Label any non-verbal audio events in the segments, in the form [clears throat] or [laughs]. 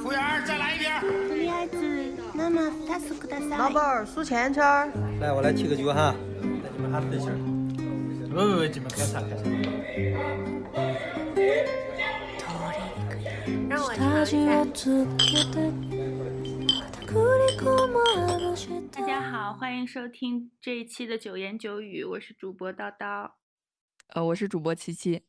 服务员，再来一瓶。とりあえず生2つください。老板儿数钱圈儿。来，我来提个酒哈，带你们喊对象。喂喂喂，你们开啥开啥？让我尝一下。大家好，欢迎收听这一期的九言九语，我是主播叨叨。呃，我是主播七七。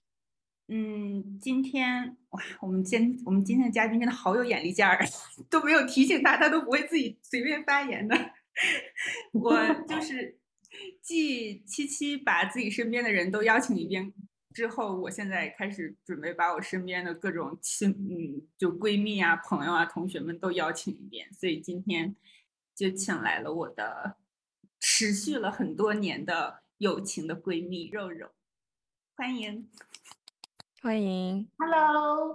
嗯，今天哇，我们今我们今天的嘉宾真的好有眼力见儿，[laughs] 都没有提醒他，他都不会自己随便发言的。[laughs] 我就是继七七把自己身边的人都邀请一遍之后，我现在开始准备把我身边的各种亲嗯，就闺蜜啊、朋友啊、同学们都邀请一遍，所以今天就请来了我的持续了很多年的友情的闺蜜肉肉，欢迎。欢迎，Hello，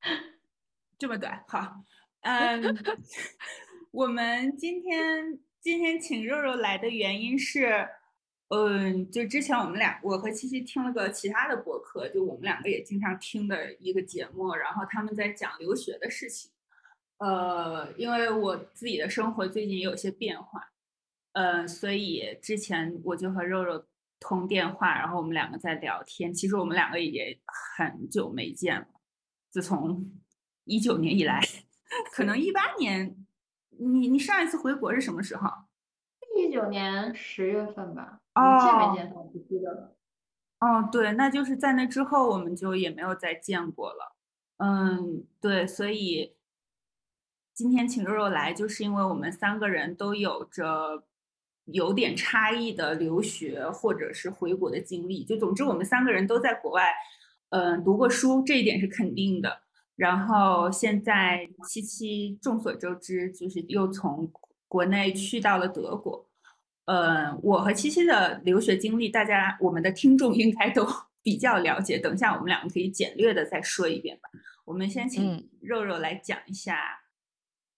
[laughs] 这么短，好，[laughs] 嗯，[laughs] 我们今天今天请肉肉来的原因是，嗯，就之前我们俩，我和七七听了个其他的博客，就我们两个也经常听的一个节目，然后他们在讲留学的事情，呃，因为我自己的生活最近有些变化，呃，所以之前我就和肉肉。通电话，然后我们两个在聊天。其实我们两个也很久没见了，自从 [laughs] 一九年以来，[laughs] 可能一八年，你你上一次回国是什么时候？一九年十月份吧。哦。见没见他不记得了。哦，对，那就是在那之后，我们就也没有再见过了。嗯，对，所以今天请肉肉来，就是因为我们三个人都有着。有点差异的留学或者是回国的经历，就总之我们三个人都在国外，嗯，读过书，这一点是肯定的。然后现在七七众所周知，就是又从国内去到了德国。嗯，我和七七的留学经历，大家我们的听众应该都 [laughs] 比较了解。等一下我们两个可以简略的再说一遍吧。我们先请肉肉来讲一下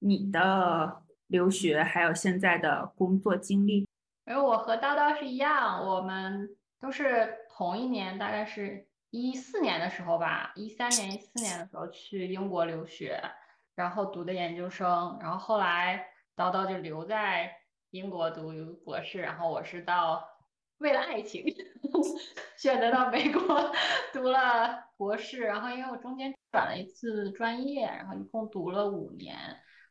你的。留学还有现在的工作经历，而我和叨叨是一样，我们都是同一年，大概是一四年的时候吧，一三年、一四年的时候去英国留学，然后读的研究生，然后后来叨叨就留在英国读博士，然后我是到为了爱情 [laughs] 选择到美国 [laughs] 读了博士，然后因为我中间转了一次专业，然后一共读了五年。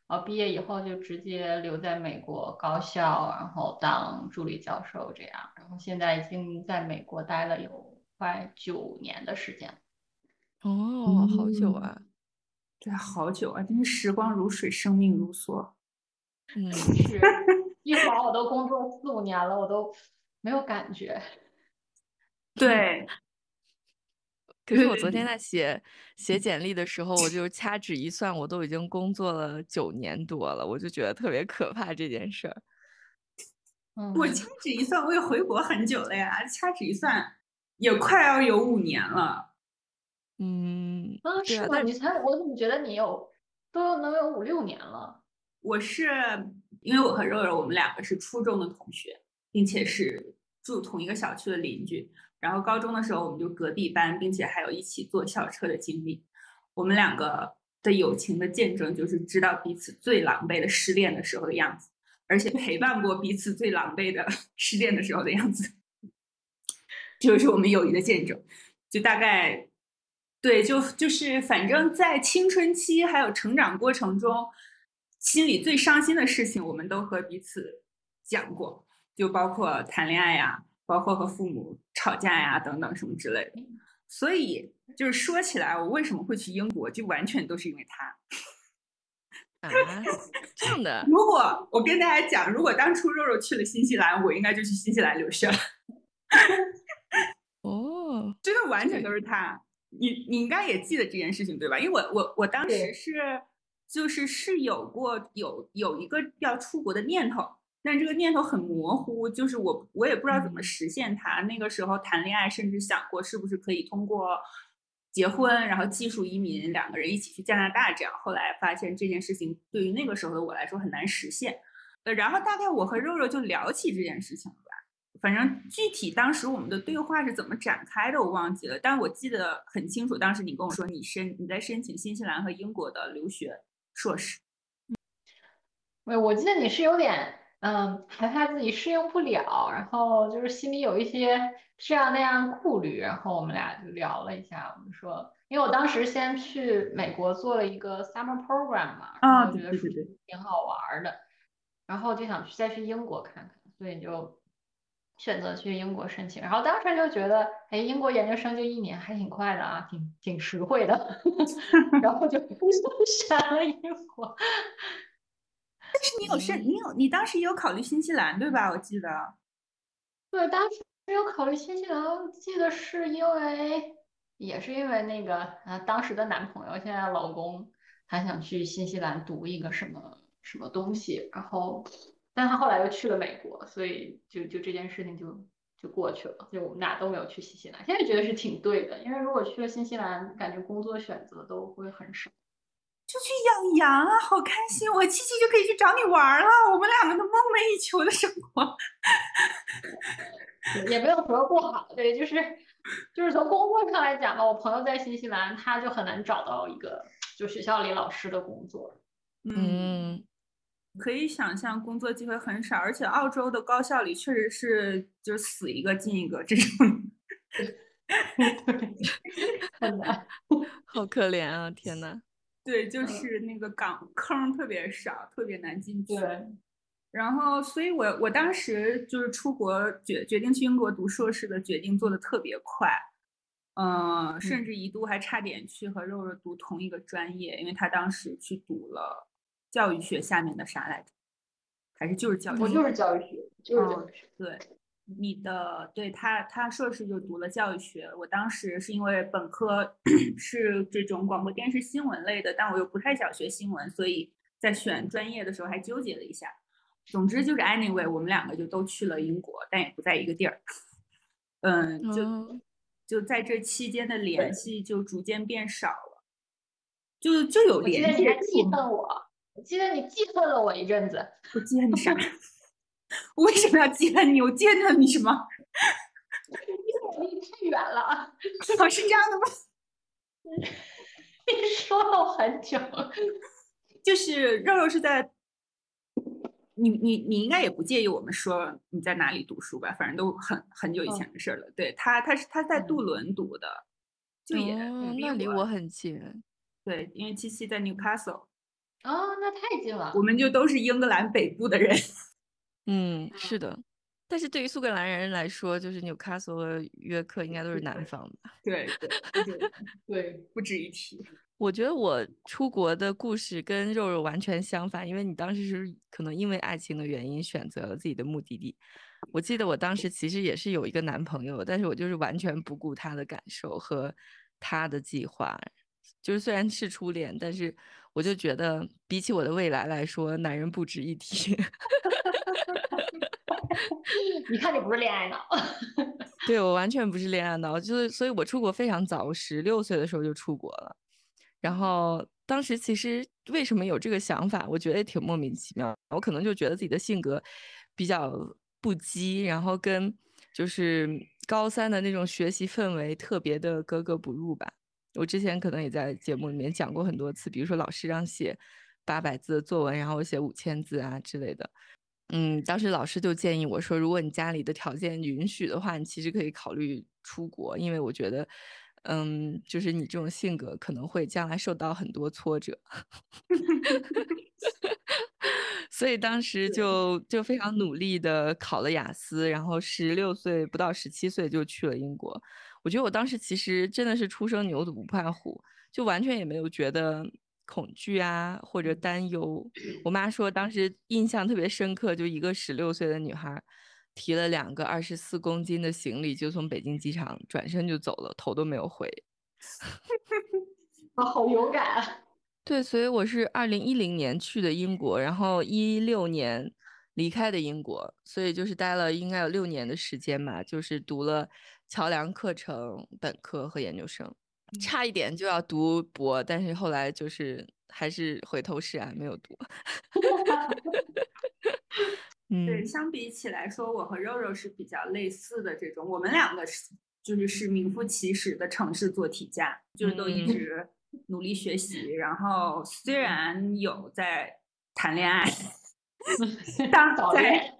然后毕业以后就直接留在美国高校，然后当助理教授这样。然后现在已经在美国待了有快九年的时间。哦，好久啊！对，好久啊！真是时光如水，生命如梭。嗯，是一晃我都工作四五年了，我都没有感觉。[laughs] 对。可是我昨天在写写简历的时候，我就掐指一算，我都已经工作了九年多了，我就觉得特别可怕这件事儿。嗯，我掐指一算，我也回国很久了呀，掐指一算也快要有五年了。嗯，啊，是吗？你才我怎么觉得你有都能有五六年了？我是因为我和肉肉我们两个是初中的同学，并且是住同一个小区的邻居。然后高中的时候，我们就隔壁班，并且还有一起坐校车的经历。我们两个的友情的见证，就是知道彼此最狼狈的失恋的时候的样子，而且陪伴过彼此最狼狈的 [laughs] 失恋的时候的样子，[laughs] 就是我们友谊的见证。就大概，对，就就是反正在青春期还有成长过程中，心里最伤心的事情，我们都和彼此讲过，就包括谈恋爱呀。包括和父母吵架呀，等等什么之类的，所以就是说起来，我为什么会去英国，就完全都是因为他。[laughs] 啊，这样的。如果我跟大家讲，如果当初肉肉去了新西兰，我应该就去新西兰留学了。哦，[laughs] 真的完全都是他。你你应该也记得这件事情对吧？因为我我我当时是就是是有过有有一个要出国的念头。但这个念头很模糊，就是我我也不知道怎么实现它。那个时候谈恋爱，甚至想过是不是可以通过结婚，然后技术移民，两个人一起去加拿大这样。后来发现这件事情对于那个时候的我来说很难实现。呃，然后大概我和肉肉就聊起这件事情了吧。反正具体当时我们的对话是怎么展开的，我忘记了。但我记得很清楚，当时你跟我说你申你在申请新西兰和英国的留学硕士。没，我记得你是有点嗯害怕自己适应不了，然后就是心里有一些这样那样顾虑，然后我们俩就聊了一下，我们说，因为我当时先去美国做了一个 summer program 嘛，然后我觉得是挺好玩的，然后就想去再去英国看看，所以就。选择去英国申请，然后当时就觉得，哎，英国研究生就一年，还挺快的啊，挺挺实惠的，[laughs] 然后就 [laughs] 选了英国。但是你有申，你有你当时也有考虑新西兰对吧？我记得。对，当时有考虑新西兰，记得是因为，也是因为那个，啊，当时的男朋友，现在老公，他想去新西兰读一个什么什么东西，然后。但他后来又去了美国，所以就就这件事情就就过去了，就我们俩都没有去新西兰。现在觉得是挺对的，因为如果去了新西兰，感觉工作选择都会很少。就去养羊啊，好开心！我七七就可以去找你玩了，我们两个都梦寐以求的生活。也没有什么不好，对，就是就是从工作上来讲吧，我朋友在新西兰，他就很难找到一个就学校里老师的工作。嗯。可以想象工作机会很少，而且澳洲的高校里确实是就是死一个进一个这种，[laughs] 很难，好可怜啊！天呐。对，就是那个岗坑特别少，特别难进去。对，然后所以，我我当时就是出国决决定去英国读硕士的决定做的特别快，嗯，甚至一度还差点去和肉肉读同一个专业，因为他当时去读了。教育学下面的啥来着？还是就是教育？我就是教育学，就是教育学。对，你的对他，他硕士就读了教育学。我当时是因为本科 [clears throat] 是这种广播电视新闻类的，但我又不太想学新闻，所以在选专业的时候还纠结了一下。总之就是 anyway，我们两个就都去了英国，但也不在一个地儿。嗯，就就在这期间的联系就逐渐变少了，就就有联系。你还记恨我？我记得你记恨了我一阵子，我记恨你啥？[laughs] 我 [laughs] 为什么要记恨你？我记恨你什么？因为我离你太远了。哦，是这样的吗？[laughs] 你说了我很久，就是肉肉是在，你你你应该也不介意我们说你在哪里读书吧？反正都很很久以前的事了。对他，他是他在杜伦读的，就也那离我很近。对，因为七七在 Newcastle。哦，那太近了。我们就都是英格兰北部的人。嗯，是的。但是对于苏格兰人来说，就是纽卡索和约克应该都是南方的。对对对，不值一提。[laughs] 我觉得我出国的故事跟肉肉完全相反，因为你当时是可能因为爱情的原因选择了自己的目的地。我记得我当时其实也是有一个男朋友，但是我就是完全不顾他的感受和他的计划。就是虽然是初恋，但是。我就觉得，比起我的未来来说，男人不值一提。[laughs] 你看，你不是恋爱脑。[laughs] 对我完全不是恋爱脑，就是，所以我出国非常早，十六岁的时候就出国了。然后当时其实为什么有这个想法，我觉得也挺莫名其妙。我可能就觉得自己的性格比较不羁，然后跟就是高三的那种学习氛围特别的格格不入吧。我之前可能也在节目里面讲过很多次，比如说老师让写八百字的作文，然后我写五千字啊之类的。嗯，当时老师就建议我说，如果你家里的条件允许的话，你其实可以考虑出国，因为我觉得，嗯，就是你这种性格可能会将来受到很多挫折。[laughs] [laughs] 所以当时就就非常努力的考了雅思，然后十六岁不到十七岁就去了英国。我觉得我当时其实真的是初生牛犊不怕虎，就完全也没有觉得恐惧啊或者担忧。[clears throat] 我妈说当时印象特别深刻，就一个十六岁的女孩提了两个二十四公斤的行李就从北京机场转身就走了，头都没有回。[laughs] 啊，好勇敢啊！[laughs] 对，所以我是二零一零年去的英国，然后一六年离开的英国，所以就是待了应该有六年的时间吧，就是读了。桥梁课程本科和研究生，差一点就要读博，但是后来就是还是回头是岸，没有读。[laughs] 对，嗯。相比起来说，我和肉肉是比较类似的这种，我们两个是就是是名副其实的城市做题家，就是都一嗯。直努力学习，然后虽然有在谈恋爱，[laughs] 当在早恋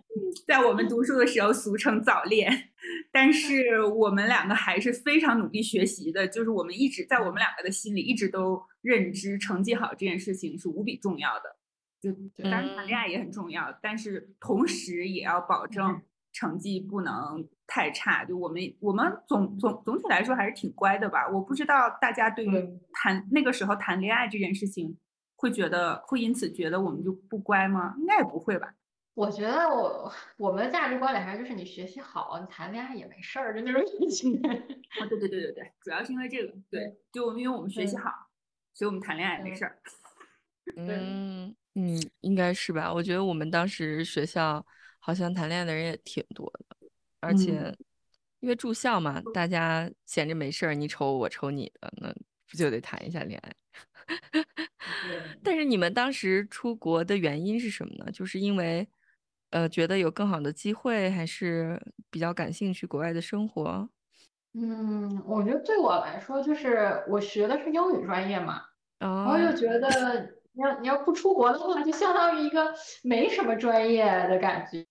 在我们读书的时候俗称早恋，但是我们两个还是非常努力学习的，就是我们一直在我们两个的心里一直都认知成绩好这件事情是无比重要的。就当然谈恋爱也很重要，但是同时也要保证成绩不能太差。就我们我们总总总体来说还是挺乖的吧。我不知道大家对于对谈那个时候谈恋爱这件事情，会觉得会因此觉得我们就不乖吗？应该也不会吧。我觉得我我们的价值观里还是就是你学习好，你谈恋爱也没事儿，就那种感觉。哦，对对对对对，主要是因为这个，对，就因为我们学习好，所以我们谈恋爱也没事儿。[laughs] 嗯嗯，应该是吧？我觉得我们当时学校好像谈恋爱的人也挺多的，而嗯且因为住校嘛，大家闲着没事儿，你瞅我，我瞅你的，那不就得谈一下恋爱？[laughs] 但是你们当时出国的原因是什么呢？就是因为呃觉得有更好的机会，还是比较感兴趣国外的生活？嗯，我觉得对我来说，就是我学的是英语专业嘛，然后哦就觉得你要你要不出国的话，就相当于一个没什么专业的感觉。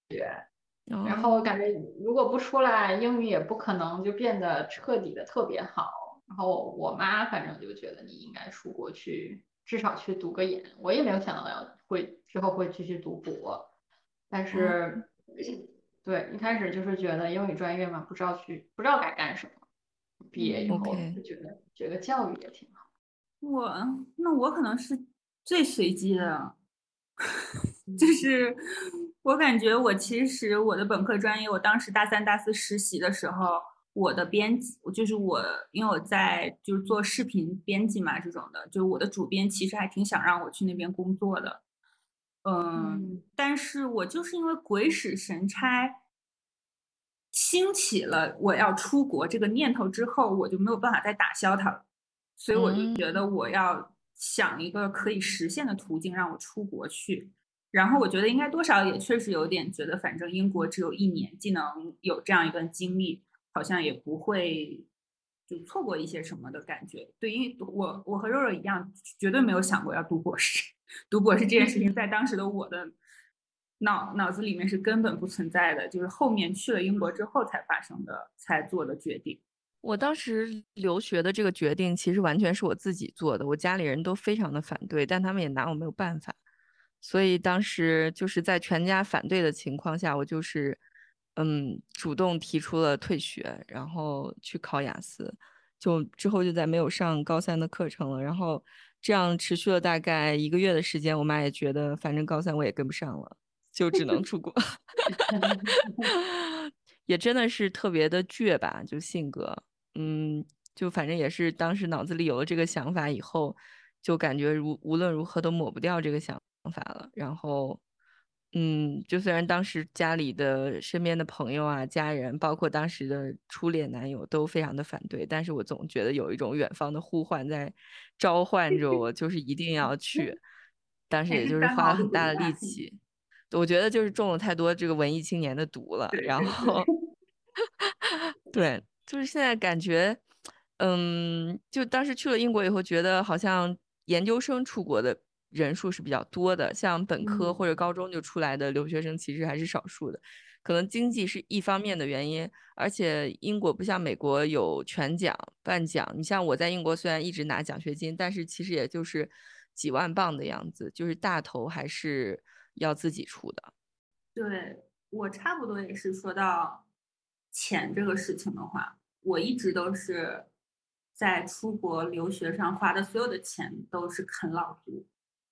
然哦后感觉如果不出来，英语也不可能就变得彻底的特别好。然后我妈反正就觉得你应该出国去，至少去读个研。我也没有想到要会之后会继续读博，但是对一开始就是觉得英语专业嘛，不知道去不知道该干什么。毕业以后就觉得这个教育也挺好。我那我可能是最随机的，[laughs] 就是我感觉我其实我的本科专业，我当时大三大四实习的时候，我的编辑就是我，因为我在就是做视频编辑嘛这种的，就是我的主编其实还挺想让我去那边工作的，嗯，嗯但是我就是因为鬼使神差。兴起了我要出国这个念头之后，我就没有办法再打消它了。所以我就觉得我要想一个可以实现的途径让我出国去。然后我觉得应该多少也确实有点觉得，反正英国只有一年，既能有这样一段经历，好像也不会就错过一些什么的感觉。对，因为我我和肉肉一样，绝对没有想过要读博士。读博士这件事情在当时的我的脑脑子里面是根本不存在的，就是后面去了英国之后才发生的，才做的决定。我当时留学的这个决定，其实完全是我自己做的，我家里人都非常的反对，但他们也拿我没有办法，所以当时就是在全家反对的情况下，我就是嗯主动提出了退学，然后去考雅思，就之后就再没有上高三的课程了，然后这样持续了大概一个月的时间，我妈也觉得反正高三我也跟不上了，就只能出国。[laughs] 也真的是特别的倔吧，就性格，嗯，就反正也是当时脑子里有了这个想法以后，就感觉如无论如何都抹不掉这个想法了。然后，嗯，就虽然当时家里的身边的朋友啊、家人，包括当时的初恋男友都非常的反对，但是我总觉得有一种远方的呼唤在召唤着我，就是一定要去。当时也就是花了很大的力气。我觉得就是中了太多这个文艺青年的毒了，然后 [laughs] 对，就是现在感觉，嗯，就当时去了英国以后，觉得好像研究生出国的人数是比较多的，像本科嗯或者高中就出来的留学生其实还是少数的。可能经济是一方面的原因，而且英国不像美国有全奖、半奖。你像我在英国虽然一直拿奖学金，但是其实也就是几万镑的样子，就是大头还是要自己出的。对我差不多也是说到钱这个事情的话，我一直都是在出国留学上花的所有的钱都是啃老族，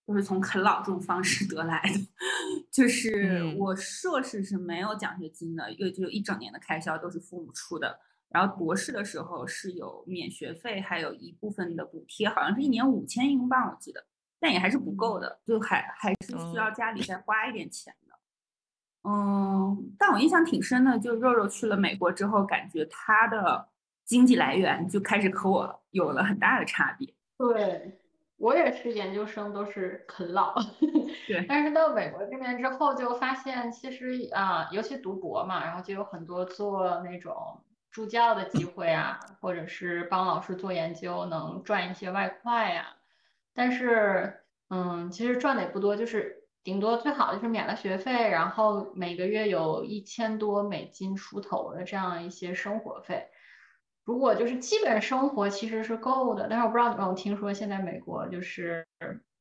都是从啃老这种方式得来的。[laughs] 就是嗯我硕士是没有奖学金的，又就一整年的开销都是父母出的。然后博士的时候是有免学费，还有一部分的补贴，好像是一年五千英镑，我记得，但也还是不够的，就还还是需要家里再花一点钱的。嗯，但我印象挺深的，就肉肉去了美国之后，感觉他的经济来源就开始和我有了很大的差别。对，我也是研究生，都是啃老。对。[laughs] 但是到美国这边之后，就发现其实啊，尤其读博嘛，然后就有很多做那种助教的机会啊，或者是帮老师做研究，能赚一些外快呀。但是，嗯，其实赚的也不多，就是顶多最好就是免了学费，然后每个月有一千多美金出头的这样一些生活费。如果就是基本生活其实是够的，但是我不知道你们有听说现在美国就是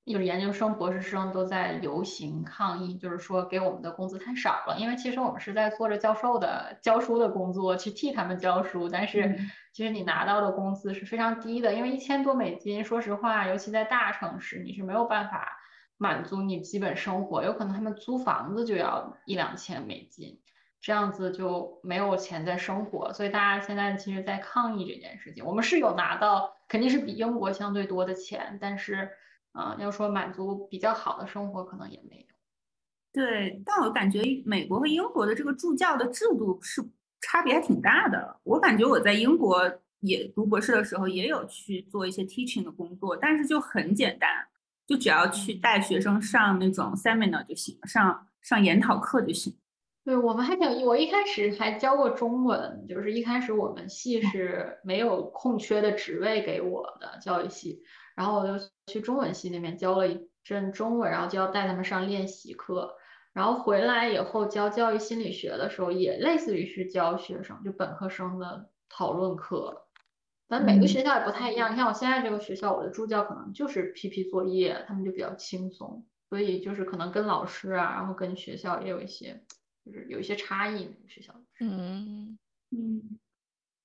就是研究生、博士生都在游行抗议，就是说给我们的工资太少了。因为其实我们是在做着教授的教书的工作，去替他们教书，但是其实你拿到的工资是非常低的，因为一千多美金，说实话，尤其在大城市，你是没有办法满足你基本生活，有可能他们租房子就要一两千美金。这样子就没有钱在生活，所以大家现在其实，在抗议这件事情。我们是有拿到，肯定是比英国相对多的钱，但是，啊，要说满足比较好的生活，可能也没有。对，但我感觉美国和英国的这个助教的制度是差别还挺大的。我感觉我在英国也读博士的时候，也有去做一些 teaching 的工作，但是就很简单，就只要去带学生上那种 seminar 就行，上上研讨课就行。对我们还挺，我一开始还教过中文，就是一开始我们系是没有空缺的职位给我的教育系，然后我就去中文系那边教了一阵中文，然后就要带他们上练习课，然后回来以后教教育心理学的时候，也类似于是教学生，就本科生的讨论课，反正每个学校也不太一样。你看我现在这个学校，我的助教可能就是批批作业，他们就比较轻松，所以就是可能跟老师啊，然后跟学校也有一些。就是有一些差异，学校。嗯嗯，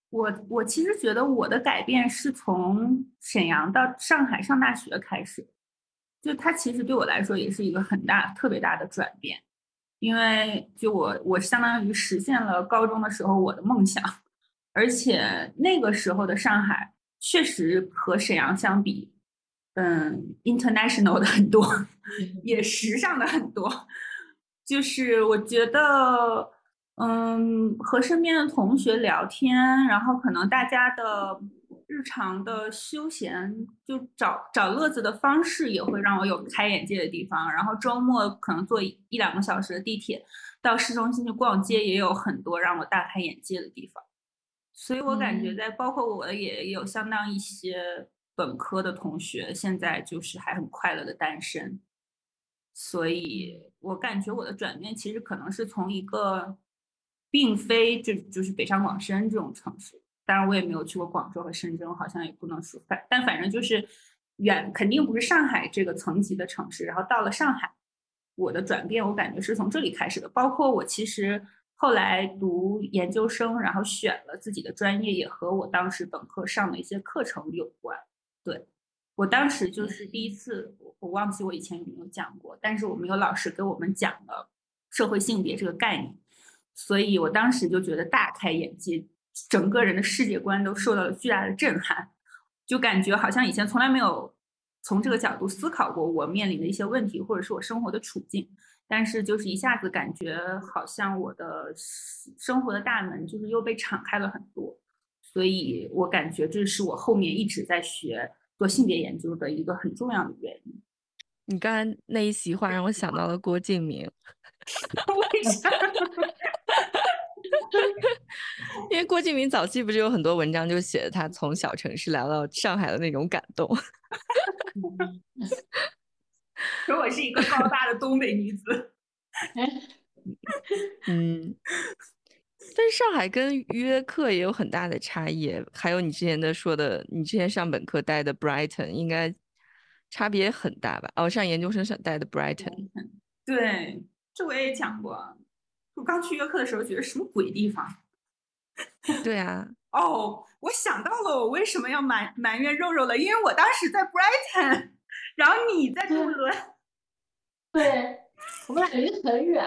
我我其实觉得我的改变是从沈阳到上海上大学开始，就它其实对我来说也是一个很大、特别大的转变，因为就我我相当于实现了高中的时候我的梦想，而且那个时候的上海确实和沈阳相比，嗯，international 的很多，[laughs] 也时尚的很多。就是我觉得，嗯，和身边的同学聊天，然后可能大家的日常的休闲，就找找乐子的方式，也会让我有开眼界的地方。然后周末可能坐一两个小时的地铁到市中心去逛街，也有很多让我大开眼界的地方。所以我感觉，在包括我也有相当一些本科的同学，现在就是还很快乐的单身。所以我感觉我的转变其实可能是从一个，并非就就是北上广深这种城市，当然我也没有去过广州和深圳，好像也不能说反，但反正就是远，肯定不是上海这个层级的城市。然后到了上海，我的转变我感觉是从这里开始的。包括我其实后来读研究生，然后选了自己的专业，也和我当时本科上的一些课程有关。对。我当时就是第一次，我我忘记我以前有没有讲过，但是我们有老师给我们讲了社会性别这个概念，所以我当时就觉得大开眼界，整个人的世界观都受到了巨大的震撼，就感觉好像以前从来没有从这个角度思考过我面临的一些问题，或者是我生活的处境，但是就是一下子感觉好像我的生活的大门就是又被敞开了很多，所以我感觉这是我后面一直在学。做性别研究的一个很重要的原因。你刚才那一席话让我想到了郭敬明。[laughs] 为啥？[laughs] 因为郭敬明早期不是有很多文章就写他从小城市来到上海的那种感动。[laughs] 可我是一个高大的东北女子。嗯。但是上海跟约克也有很大的差异，还有你之前的说的，你之前上本科待的 Brighton 应该差别很大吧？哦，上研究生上待的 Brighton，对，这我也讲过。我刚去约克的时候，觉得什么鬼地方？[laughs] 对啊。哦，我想到了，我为什么要埋埋怨肉肉了？因为我当时在 Brighton，[laughs] 然后你在杜伦。对，[laughs] 我们俩离得很远。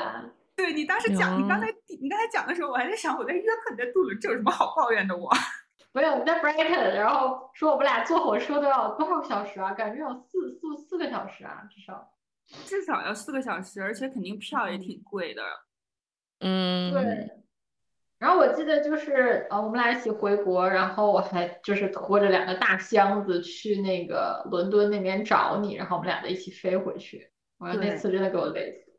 对你当时讲，你刚才你刚才讲的时候，我还在想，我在约克你在杜伦，这有什么好抱怨的？[laughs] 我没有你在 Brighton，然后说我们俩坐火车都要多少个小时啊？感觉有四四四个小时啊，至少至少要四个小时，而且肯定票也挺贵的。嗯，对。然后我记得就是呃，我们俩一起回国，然后我还就是拖着两个大箱子去那个伦敦那边找你，然后我们俩一起飞回去。我那次真的给我累死了。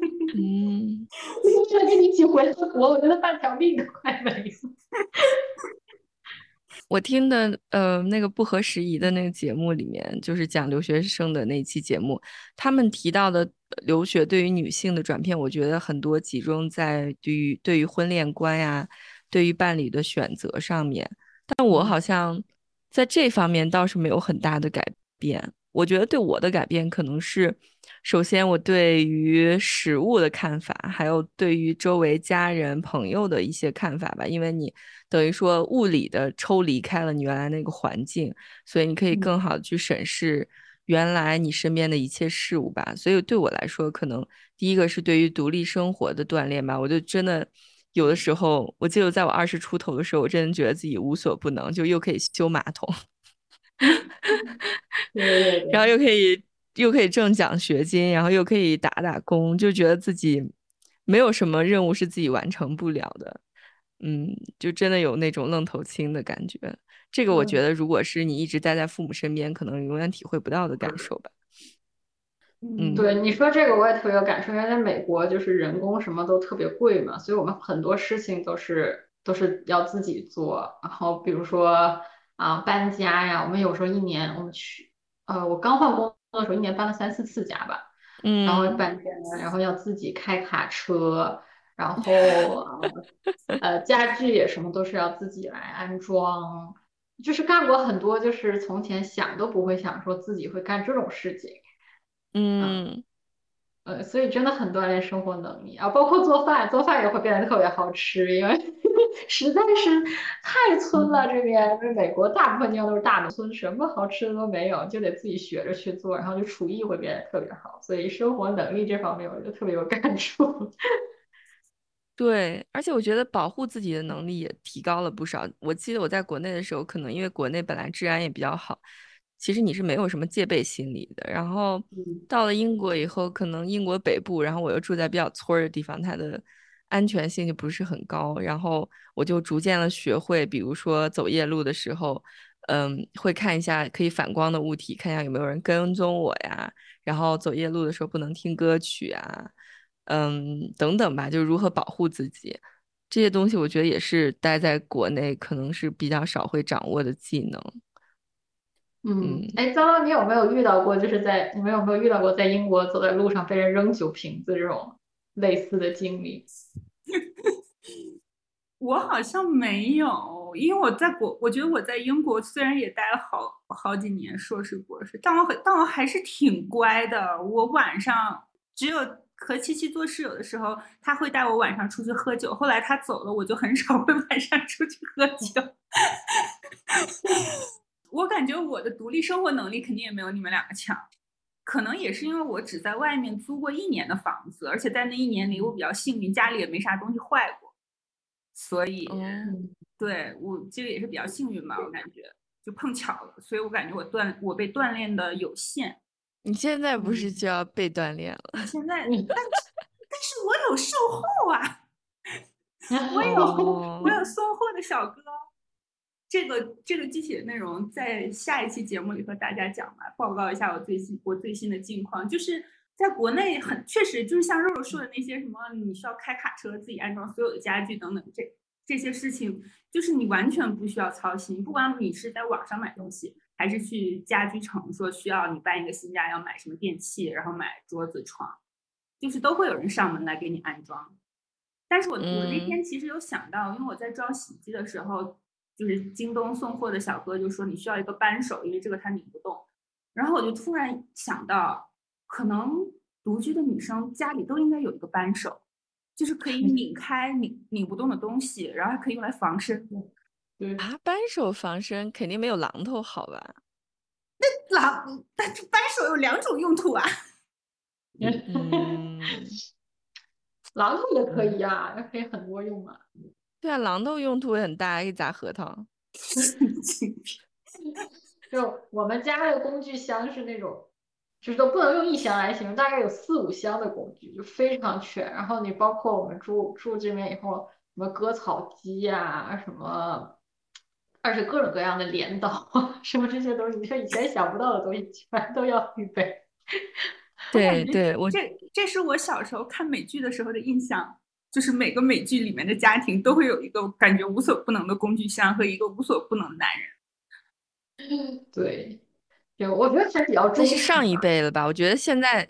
[laughs] 嗯，为了跟你一起回国，我觉得半条命都快没了。[laughs] 我听的呃那个不合时宜的那个节目里面，就是讲留学生的那期节目，他们提到的留学对于女性的转变，我觉得很多集中在对于对于婚恋观呀，对于伴侣的选择上面。但我好像在这方面倒是没有很大的改变。我觉得对我的改变可能是，首先我对于食物的看法，还有对于周围家人朋友的一些看法吧。因为你等于说物理的抽离开了你原来那个环境，所以你可以更好的去审视原来你身边的一切事物吧。所以对我来说，可能第一个是对于独立生活的锻炼吧。我就真的有的时候，我记得在我二十出头的时候，我真的觉得自己无所不能，就又可以修马桶。[laughs] 然后又可以又可以挣奖学金，然后又可以打打工，就觉得自己没有什么任务是自己完成不了的。嗯，就真的有那种愣头青的感觉。这个我觉得，如果是你一直待在父母身边，可能永远体会不到的感受吧。嗯，对，你说这个我也特别有感受，因为在美国就是人工什么都特别贵嘛，所以我们很多事情都是都是要自己做。然后比如说。啊，搬家呀！我们有时候一年我们去，呃，我刚换工作的时候，一年搬了三四次家吧。嗯。然后搬家，然后要自己开卡车，然后呃，[laughs] 家具也什么都是要自己来安装，就是干过很多，就是从前想都不会想说自己会干这种事情。嗯。呃，所以真的很锻炼生活能力啊，包括做饭，做饭也会变得特别好吃，因为 [laughs] 实在是太村了这边，因为美国大部分地方都是大农村，什么好吃的都没有，就得自己学着去做，然后就厨艺会变得特别好，所以生活能力这方面我就特别有感触。[laughs] 对，而且我觉得保护自己的能力也提高了不少。我记得我在国内的时候，可能因为国内本来治安也比较好。其实你是没有什么戒备心理的，然后到了英国以后，可能英国北部，然后我又住在比较村儿的地方，它的安全性就不是很高，然后我就逐渐的学会，比如说走夜路的时候，嗯，会看一下可以反光的物体，看一下有没有人跟踪我呀，然后走夜路的时候不能听歌曲啊，嗯，等等吧，就如何保护自己。这些东西，我觉得也是待在国内可能是比较少会掌握的技能。嗯，哎，糟糟，你有没有遇到过？就是在你们有没有遇到过在英国走在路上被人扔酒瓶子这种类似的经历？[laughs] 我好像没有，因为我在国，我觉得我在英国虽然也待了好好几年硕士博士，但我很但我还是挺乖的。我晚上只有和七七做室友的时候，他会带我晚上出去喝酒。后来他走了，我就很少会 [laughs] 晚上出去喝酒。[laughs] 我感觉我的独立生活能力肯定也没有你们两个强，可能也是因为我只在外面租过一年的房子，而且在那一年里我比较幸运，家里也没啥东西坏过，所以对我这个也是比较幸运吧，我感觉就碰巧了，所以我感觉我锻我被锻炼的有限。你现在不是就要被锻炼了？现在，但但是我有售后啊，[laughs] 我有我有送货的小哥。这个这个具体的内容在下一期节目里和大家讲吧，报告一下我最新我最新的近况。就是在国内很确实，就是像肉肉说的那些什么，你需要开卡车自己安装所有的家具等等，这这些事情就是你完全不需要操心。不管你是在网上买东西，还是去家居城说需要你搬一个新家要买什么电器，然后买桌子床，就是都会有人上门来给你安装。但是我我那天其实有想到，因为我在装洗衣机的时候。就是京东送货的小哥就说你需要一个扳手，因为这个他拧不动。然后我就突然想到，可能独居的女生家里都应该有一个扳手，就是可以 [laughs] 拧开拧拧不动的东西，然后还可以用来防身。[laughs] 对啊，扳手防身肯定没有榔头好吧？[laughs] 那榔，但是扳手有两种用途啊。嗯，榔头也可以呀，那可以很多用啊。对啊，榔头用途也很大，可以砸核桃。[laughs] 就我们家的工具箱是那种，就是都不能用一箱来形容，大概有四五箱的工具，就非常全。然后你包括我们住住这边以后，什么割草机呀，什么，而且各种各样的镰刀，什么这些东西，你说以前想不到的东西，全都要预备。[laughs] 对对，我这这是我小时候看美剧的时候的印象，就是每个美剧里面的家庭都会有一个感觉无所不能的工具箱和一个无所不能的男人。[laughs] 对，就我觉得还比较重。是上一辈了吧？我觉得现在。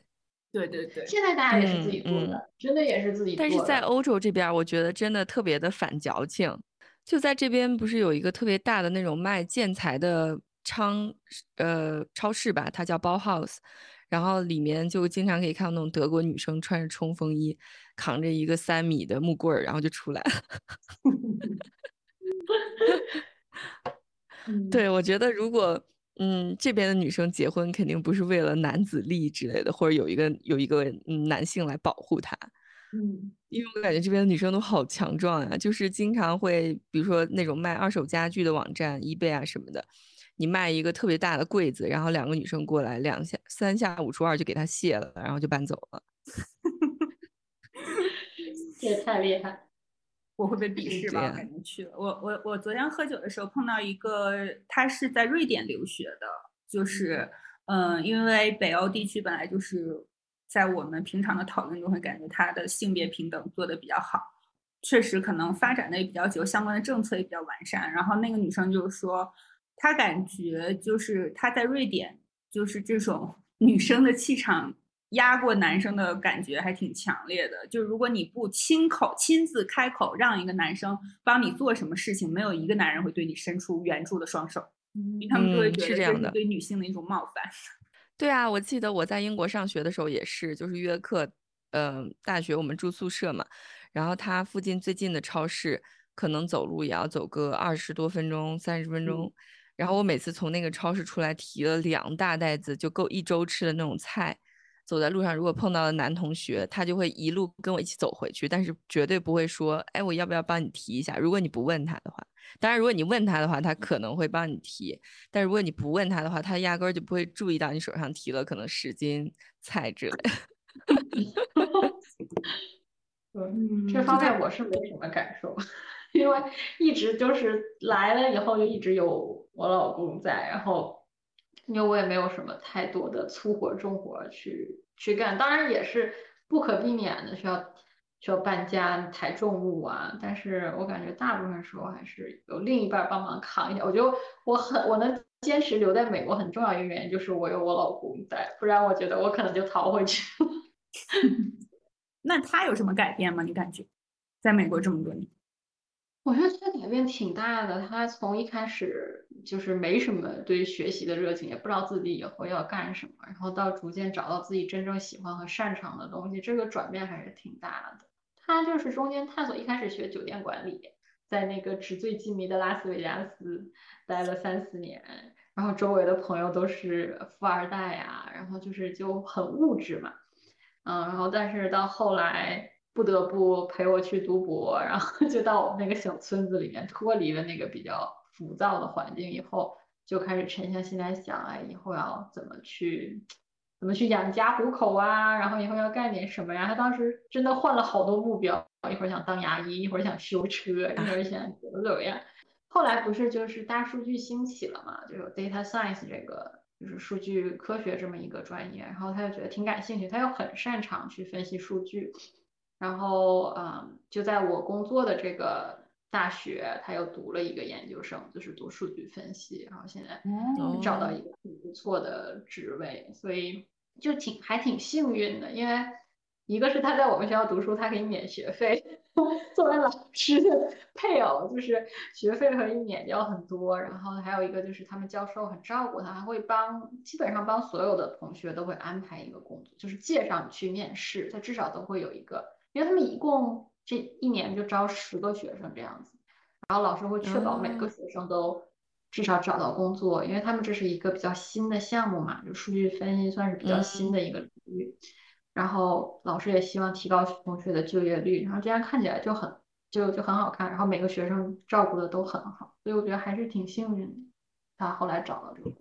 对对对，现在大家也是自己做的，真的也是自己做的。但是在欧洲这边，我觉得真的特别的反矫情。就在这边，不是有一个特别大的那种卖建材的仓，呃，超市吧，它叫包 house，然后里面就经常可以看到那种德国女生穿着冲锋衣，扛着一个三米的木棍儿，然后就出来了。[laughs] 对，我觉得如果。嗯，这边的女生结婚肯定不是为了男子力之类的，或者有一个有一个男性来保护她。嗯，因为我感觉这边的女生都好强壮啊，就是经常会，比如说那种卖二手家具的网站，eBay 啊什么的，你卖一个特别大的柜子，然后两个女生过来，两下三下五除二就给她卸了，然后就搬走了。这也太厉害。我会被鄙视吧？我肯定去了。我我我昨天喝酒的时候碰到一个，他是在瑞典留学的，就是嗯，因为北欧地区本来就是在我们平常的讨论中会感觉他的性别平等做的比较好，确实可能发展的也比较久，相关的政策也比较完善。然后那个女生就是说，她感觉就是她在瑞典，就是这种女生的气场。压过男生的感觉还挺强烈的，就是如果你不亲口亲自开口让一个男生帮你做什么事情，没有一个男人会对你伸出援助的双手，因为他们都会觉得这是对女性的一种冒犯。[laughs] 对啊，我记得我在英国上学的时候也是，就是约课，嗯，大学我们住宿舍嘛，然后他附近最近的超市可能走路也要走个二十多分钟、三十分钟，然后我每次从那个超市出来提了两大袋子就够一周吃的那种菜。走在路上，如果碰到了男同学，他就会一路跟我一起走回去，但是绝对不会说：“哎，我要不要帮你提一下？”如果你不问他的话，当然，如果你问他的话，他可能会帮你提；但如果你不问他的话，他压根儿就不会注意到你手上提了可能十斤菜之类。[laughs] 嗯，这方面我是没什么感受，因为一直就是来了以后就一直有我老公在，然后。因为我也没有什么太多的粗活重活去去干，当然也是不可避免的需要需要搬家抬重物啊。但是我感觉大部分时候还是有另一半帮忙扛一下。我觉得我很我能坚持留在美国很重要一个原因就是我有我老公在，不然我觉得我可能就逃回去了。[laughs] 那他有什么改变吗？你感觉在美国这么多年？我觉得他改变挺大的。他从一开始就是没什么对学习的热情，也不知道自己以后要干什么，然后到逐渐找到自己真正喜欢和擅长的东西，这个转变还是挺大的。他就是中间探索，一开始学酒店管理，在那个纸醉金迷的拉斯维加斯待了三四年，然后周围的朋友都是富二代呀，然后就是就很物质嘛，嗯，然后但是到后来。不得不陪我去读博，然后就到我们那个小村子里面，脱离了那个比较浮躁的环境以后，就开始沉下心来想，哎，以后要怎么去，怎么去养家糊口啊？然后以后要干点什么呀？他当时真的换了好多目标，一会儿想当牙医，一会儿想修车，一会儿想怎么怎么样。后来不是就是大数据兴起了嘛，就有 data science 这个，就是数据科学这么一个专业，然后他就觉得挺感兴趣，他又很擅长去分析数据。然后，嗯，就在我工作的这个大学，他又读了一个研究生，就是读数据分析。然后现在找到一个挺不错的职位，所以就挺还挺幸运的。因为一个是他在我们学校读书，他可以免学费，[laughs] 作为老师的配偶，就是学费可以免掉很多。然后还有一个就是他们教授很照顾他，还会帮基本上帮所有的同学都会安排一个工作，就是介绍你去面试，他至少都会有一个。因为他们一共这一年就招十个学生这样子，然后老师会确保每个学生都至少找到工作，因为他们这是一个比较新的项目嘛，就数据分析算是比较新的一个领域，然后老师也希望提高同学的就业率，然后这样看起来就很就就很好看，然后每个学生照顾的都很好，所以我觉得还是挺幸运的，他后来找到这个。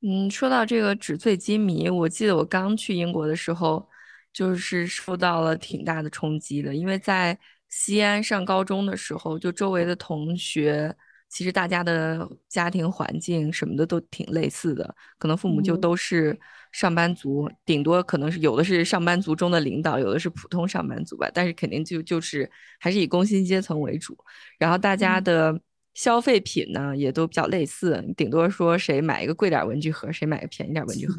嗯，说到这个纸醉金迷，我记得我刚去英国的时候。就是受到了挺大的冲击的，因为在西安上高中的时候，就周围的同学，其实大家的家庭环境什么的都挺类似的，可能父母就都是上班族，顶多可能是有的是上班族中的领导，有的是普通上班族吧，但是肯定就就是还是以工薪阶层为主，然后大家的。消费品呢也都比较类似，顶多说谁买一个贵点文具盒，谁买个便宜点文具盒，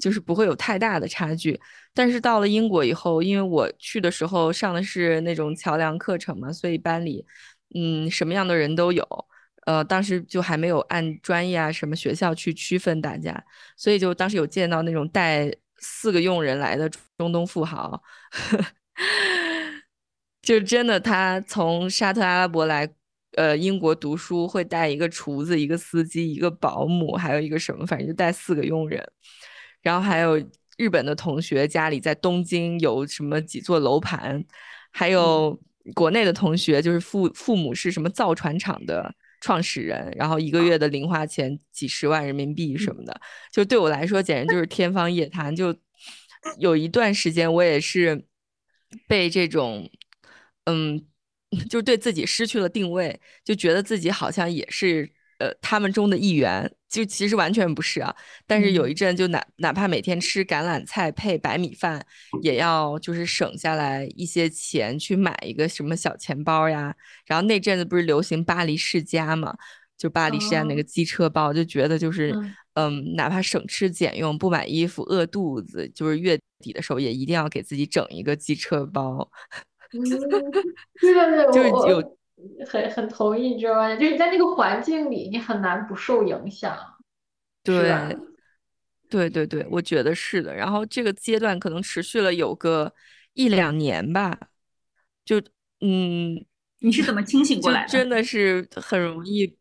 就是不会有太大的差距。但是到了英国以后，因为我去的时候上的是那种桥梁课程嘛，所以班里嗯什么样的人都有。呃，当时就还没有按专业啊什么学校去区分大家，所以就当时有见到那种带四个佣人来的中东富豪，[laughs] 就真的他从沙特阿拉伯来。呃，英国读书会带一个厨子、一个司机、一个保姆，还有一个什么，反正就带四个佣人。然后还有日本的同学家里在东京有什么几座楼盘，还有国内的同学就是父父母是什么造船厂的创始人，然后一个月的零花钱几十万人民币什么的，就对我来说简直就是天方夜谭。就有一段时间我也是被这种，嗯。[laughs] 就对自己失去了定位，就觉得自己好像也是呃他们中的一员，就其实完全不是啊。但是有一阵就哪哪怕每天吃橄榄菜配白米饭，也要就是省下来一些钱去买一个什么小钱包呀。然后那阵子不是流行巴黎世家嘛，就巴黎世家那个机车包，就觉得就是嗯，哪怕省吃俭用不买衣服饿肚子，就是月底的时候也一定要给自己整一个机车包。[laughs] 对对对，[laughs] 就是有很很同意，你知道吗？就是在那个环境里，你很难不受影响。对，对对对，我觉得是的。然后这个阶段可能持续了有个一两年吧，就嗯，你是怎么清醒过来的？真的是很容易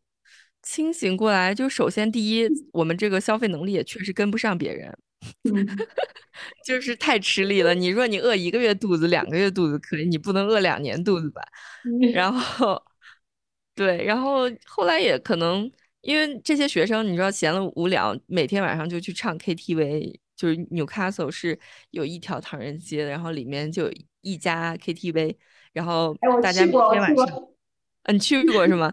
清醒过来。就首先第一，我们这个消费能力也确实跟不上别人。[laughs] 就是太吃力了。你说你饿一个月肚子、两个月肚子可以，你不能饿两年肚子吧？然后，对，然后后来也可能因为这些学生，你知道闲了无聊，每天晚上就去唱 KTV。就是 Newcastle 是有一条唐人街，然后里面就有一家 KTV，然后大家每天晚上，嗯，去过是吗？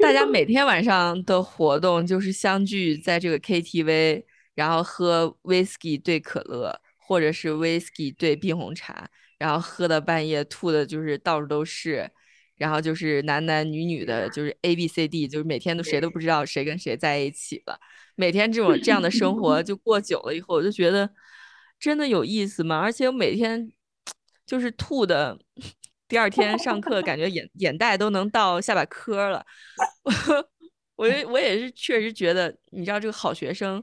大家每天晚上的活动就是相聚在这个 KTV。然后喝 whisky 兑可乐，或者是 whisky 兑冰红茶，然后喝到半夜吐的，就是到处都是。然后就是男男女女的，就是 A B C D，就是每天都谁都不知道谁跟谁在一起了。每天这种这样的生活 [laughs] 就过久了以后，我就觉得真的有意思吗？而且我每天就是吐的，第二天上课感觉眼眼袋都能到下巴颏了。[laughs] 我我也是确实觉得，你知道这个好学生。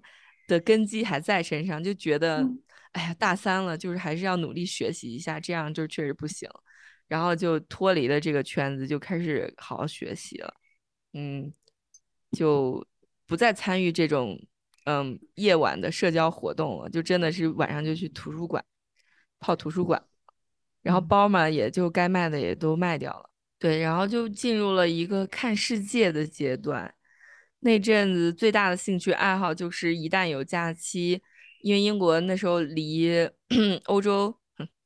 的根基还在身上，就觉得，哎呀，大三了，就是还是要努力学习一下，这样就确实不行。然后就脱离了这个圈子，就开始好好学习了。嗯，就不再参与这种嗯夜晚的社交活动了，就真的是晚上就去图书馆泡图书馆。然后包嘛，也就该卖的也都卖掉了。对，然后就进入了一个看世界的阶段。那阵子最大的兴趣爱好就是一旦有假期，因为英国那时候离 [clears throat] 欧洲，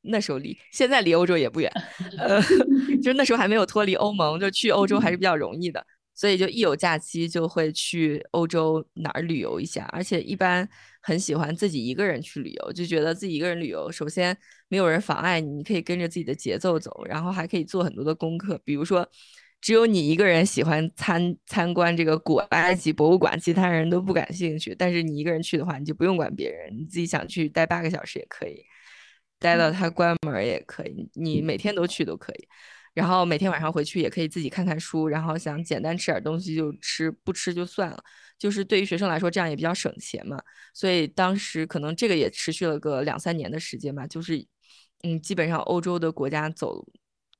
那时候离现在离欧洲也不远，呃，[laughs] 就那时候还没有脱离欧盟，就去欧洲还是比较容易的，所以就一有假期就会去欧洲哪儿旅游一下，而且一般很喜欢自己一个人去旅游，就觉得自己一个人旅游，首先没有人妨碍你，你可以跟着自己的节奏走，然后还可以做很多的功课，比如说。只有你一个人喜欢参参观这个古埃及博物馆，其他人都不感兴趣。但是你一个人去的话，你就不用管别人，你自己想去待八个小时也可以，待到它关门也可以，你每天都去都可以。然后每天晚上回去也可以自己看看书，然后想简单吃点东西就吃，不吃就算了。就是对于学生来说，这样也比较省钱嘛。所以当时可能这个也持续了个两三年的时间吧。就是嗯，基本上欧洲的国家走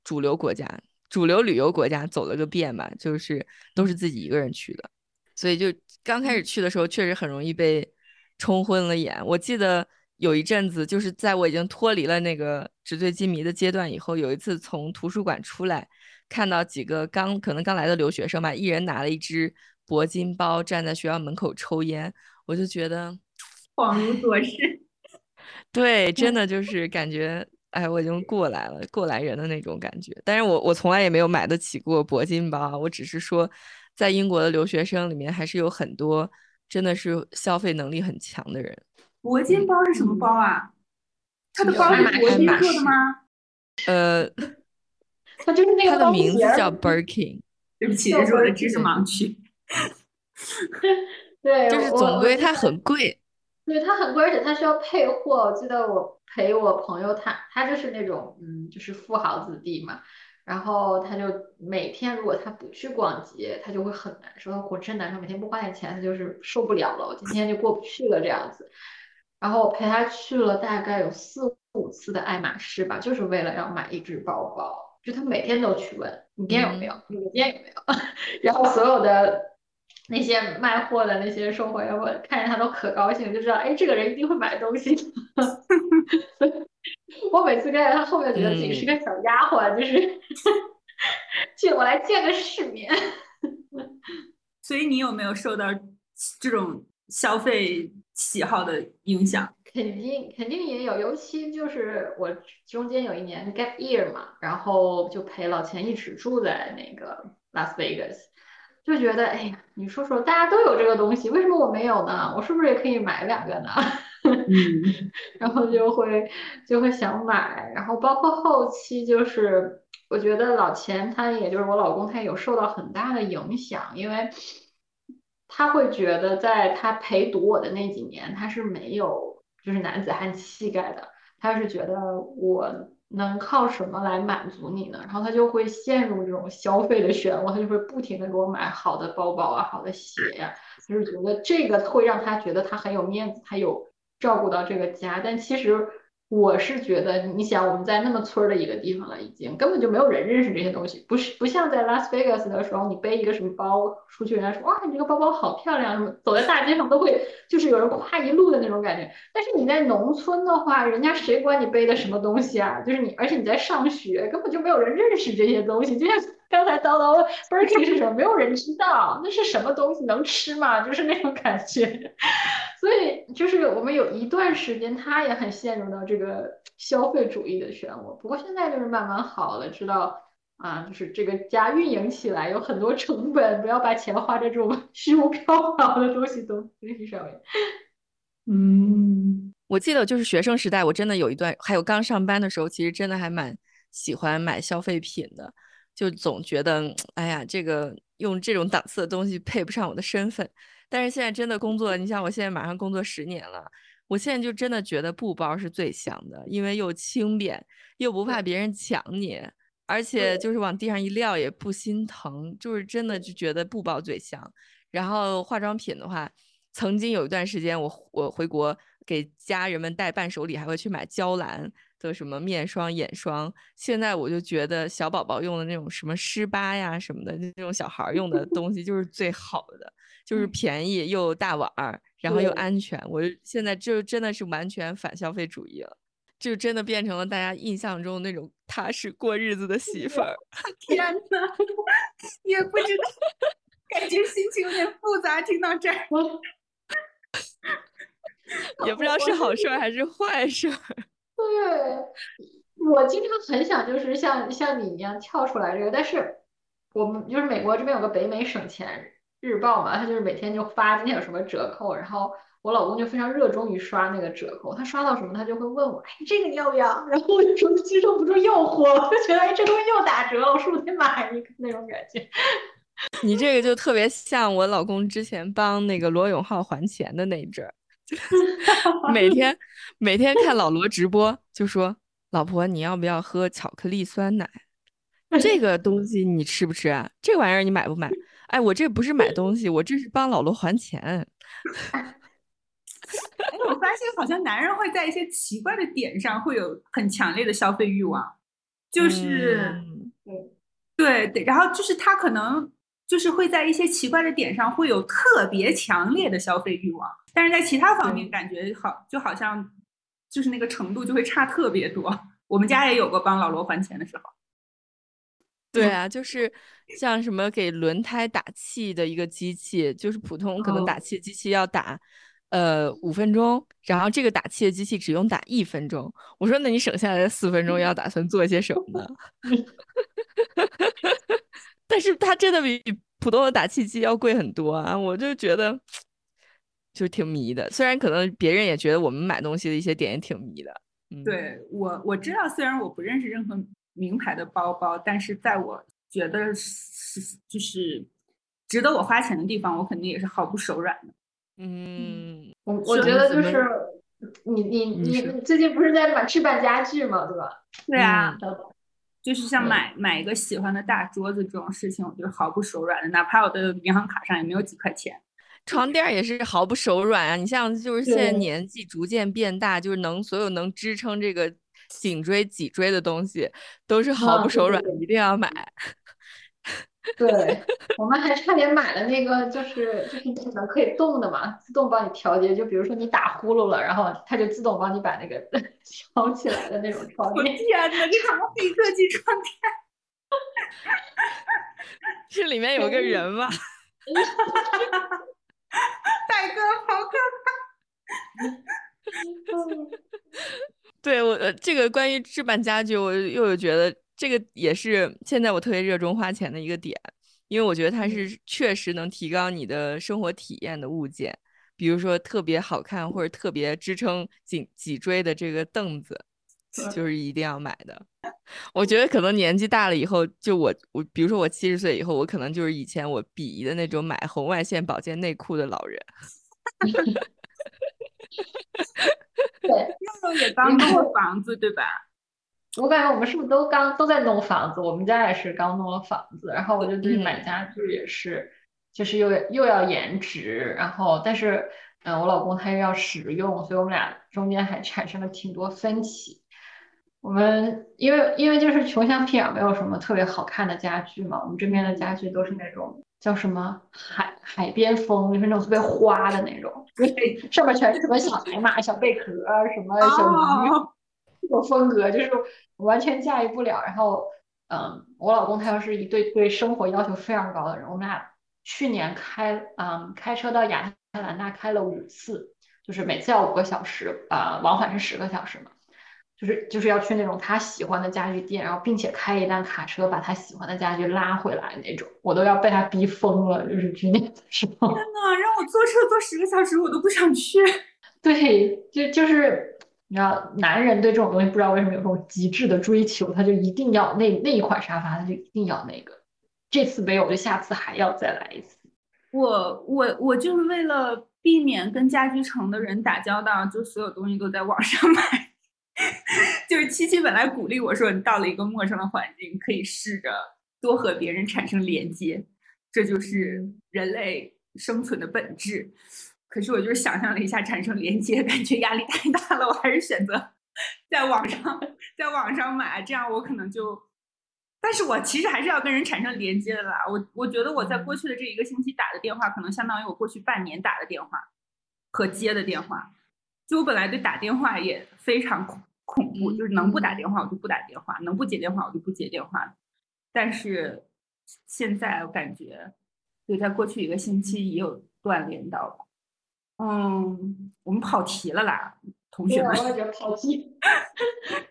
主流国家。主流旅游国家走了个遍吧，就是都是自己一个人去的，所以就刚开始去的时候，确实很容易被冲昏了眼。我记得有一阵子，就是在我已经脱离了那个纸醉金迷的阶段以后，有一次从图书馆出来，看到几个刚可能刚来的留学生吧，一人拿了一只铂金包，站在学校门口抽烟，我就觉得恍如昨日。[laughs] 对，真 [laughs] 的就是感觉。哎，我已经过来了，过来人的那种感觉。但是我我从来也没有买得起过铂金包，我只是说，在英国的留学生里面，还是有很多真的是消费能力很强的人。铂金包是什么包啊？它的包是铂金做的吗？呃，它就是那个它的名字叫 Birkin。对不起，这是我的知识盲区。[laughs] 对，就是总归它很贵。对，它很贵，而且它需要配货。我记得我陪我朋友，他他就是那种嗯，就是富豪子弟嘛。然后他就每天如果他不去逛街，他就会很难受，浑身难受，每天不花点钱，他就是受不了了。我今天就过不去了这样子。然后我陪他去了大概有四五次的爱马仕吧，就是为了要买一只包包。就他每天都去问你今天有没有，你今天有没有？然后所有的。那些卖货的那些售货员，我看见他都可高兴，就知道哎，这个人一定会买东西。[laughs] 我每次跟在他后面，觉得自己是个小丫鬟，就是 [laughs] 借我来见个世面。所以你有没有受到这种消费喜好的影响？肯定肯定也有，尤其就是我中间有一年 gap year 嘛，然后就陪老钱一直住在那个拉斯维加斯。就觉得，哎呀，你说说，大家都有这个东西，为什么我没有呢？我是不是也可以买两个呢？[laughs] [laughs] 然后就会就会想买，然后包括后期就是，我觉得老钱他也就是我老公，他有受到很大的影响，因为他会觉得在他陪读我的那几年，他是没有就是男子汉气概的，他是觉得我。能靠什么来满足你呢？然后他就会陷入这种消费的漩涡，他就会不停的给我买好的包包啊，好的鞋呀，就是觉得这个会让他觉得他很有面子，他有照顾到这个家，但其实。我是觉得，你想我们在那么村儿的一个地方了，已经根本就没有人认识这些东西，不是不像在拉斯维加斯的时候，你背一个什么包出去，人家说哇，你这个包包好漂亮，什么走在大街上都会就是有人夸一路的那种感觉。但是你在农村的话，人家谁管你背的什么东西啊？就是你，而且你在上学，根本就没有人认识这些东西。就像刚才叨叨 Birkin 是什么，没有人知道那是什么东西，能吃吗？就是那种感觉。所以就是我们有一段时间，他也很陷入到这个消费主义的漩涡。不过现在就是慢慢好了，知道啊，就是这个家运营起来有很多成本，不要把钱花在这种 [laughs] 虚无缥缈的东西东西上面。嗯，我记得就是学生时代，我真的有一段，还有刚上班的时候，其实真的还蛮喜欢买消费品的，就总觉得，哎呀，这个用这种档次的东西配不上我的身份。但是现在真的工作，你像我现在马上工作十年了，我现在就真的觉得布包是最香的，因为又轻便，又不怕别人抢你，而且就是往地上一撂也不心疼，就是真的就觉得布包最香。然后化妆品的话，曾经有一段时间，我我回国给家人们带伴手礼，还会去买娇兰的什么面霜、眼霜。现在我就觉得小宝宝用的那种什么湿巴呀什么的那种小孩用的 [laughs] 东西就是最好的。就是便宜又大碗儿，然后又安全。我现在就真的是完全反消费主义了，就真的变成了大家印象中那种踏实过日子的媳妇儿。[laughs] 天呐，也不知道，感觉心情有点复杂。听到这儿，[laughs] 也不知道是好事儿还是坏事儿。对，我经常很想就是像像你一样跳出来这个，但是我们就是美国这边有个北美省钱。日报嘛，他就是每天就发今天有什么折扣，然后我老公就非常热衷于刷那个折扣，他刷到什么他就会问我，哎，这个你要不要？[laughs] 然后我就说接受不住诱惑，我就觉得哎，这东西又打折了，我是不是得买一个那种感觉？你这个就特别像我老公之前帮那个罗永浩还钱的那一阵儿，每天每天看老罗直播，就说老婆你要不要喝巧克力酸奶？这个东西你吃不吃啊？这玩意儿你买不买？哎，我这不是买东西，我这是帮老罗还钱。哎，我发现好像男人会在一些奇怪的点上会有很强烈的消费欲望，就是，对对，然后就是他可能就是会在一些奇怪的点上会有特别强烈的消费欲望，但是在其他方面感觉好，就好像就是那个程度就会差特别多。我们家也有过帮老罗还钱的时候。对啊，就是像什么给轮胎打气的一个机器，就是普通可能打气机器要打，呃五分钟，然后这个打气的机器只用打一分钟。我说那你省下来的四分钟要打算做些什么呢？[laughs] 但是它真的比普通的打气机要贵很多啊！我就觉得就挺迷的。虽然可能别人也觉得我们买东西的一些点也挺迷的。对我我知道，虽然我不认识任何名牌的包包，但是在我觉得是就是值得我花钱的地方，我肯定也是毫不手软的。嗯，我我觉得就是你你你最近不是在买置办家具吗？对吧？对啊。就是像买买一个喜欢的大桌子这种事情，我就毫不手软的，哪怕我的银行卡上也没有几块钱。床垫也是毫不手软啊！你像就是现在年纪逐渐变大，就是能所有能支撑这个颈椎脊椎的东西，都是毫不手软，一定要买。[laughs] 对我们还差点买了那个，就是就是那个可以动的嘛，自动帮你调节。就比如说你打呼噜了，然后它就自动帮你把那个 [laughs] 调起来的那种床垫。我天哪，这什么黑科技床垫？[laughs] 这里面有个人吗？[laughs] 大哥，好可怕！[laughs] 对我，这个关于置办家具，我又有觉得。这个也是现在我特别热衷花钱的一个点，因为我觉得它是确实能提高你的生活体验的物件，比如说特别好看或者特别支撑颈脊椎的这个凳子，就是一定要买的。我觉得可能年纪大了以后，就我我比如说我七十岁以后，我可能就是以前我鄙夷的那种买红外线保健内裤的老人。[laughs] 对，肉肉也刚过房子，对吧？[laughs] 我感觉我们是不是都刚都在弄房子？我们家也是刚弄了房子，然后我就对买家具也是，就是又又要颜值，然后但是嗯，我老公他又要实用，所以我们俩中间还产生了挺多分歧。我们因为因为就是穷乡僻壤，没有什么特别好看的家具嘛，我们这边的家具都是那种叫什么海海边风，就是那种特别花的那种，[laughs] 上面全是什么小海马、小贝壳、什么小鱼。这种风格就是完全驾驭不了。然后，嗯，我老公他又是一对对生活要求非常高的人。我们俩去年开，嗯，开车到亚特兰大开了五次，就是每次要五个小时，呃，往返是十个小时嘛。就是就是要去那种他喜欢的家具店，然后并且开一辆卡车把他喜欢的家具拉回来那种，我都要被他逼疯了。就是去年的时候，天呐，让我坐车坐十个小时，我都不想去。[laughs] 对，就就是。你知道，男人对这种东西不知道为什么有这种极致的追求，他就一定要那那一款沙发，他就一定要那个。这次没有，就下次还要再来一次。我我我就是为了避免跟家具城的人打交道，就所有东西都在网上买。[laughs] 就是七七本来鼓励我说，你到了一个陌生的环境，可以试着多和别人产生连接，这就是人类生存的本质。可是我就是想象了一下，产生连接，感觉压力太大了。我还是选择 [laughs] 在网上，在网上买，这样我可能就……但是我其实还是要跟人产生连接的啦。我我觉得我在过去的这一个星期打的电话，可能相当于我过去半年打的电话和接的电话。就我本来对打电话也非常恐恐怖，就是能不打电话我就不打电话，能不接电话我就不接电话。但是现在我感觉，就，在过去一个星期也有锻炼到吧。嗯，我们跑题了啦，同学们。我也觉得跑题，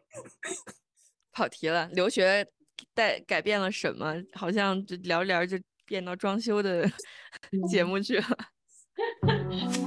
[laughs] 跑题了。留学带改变了什么？好像就聊聊就变到装修的 [laughs] 节目去了。[laughs]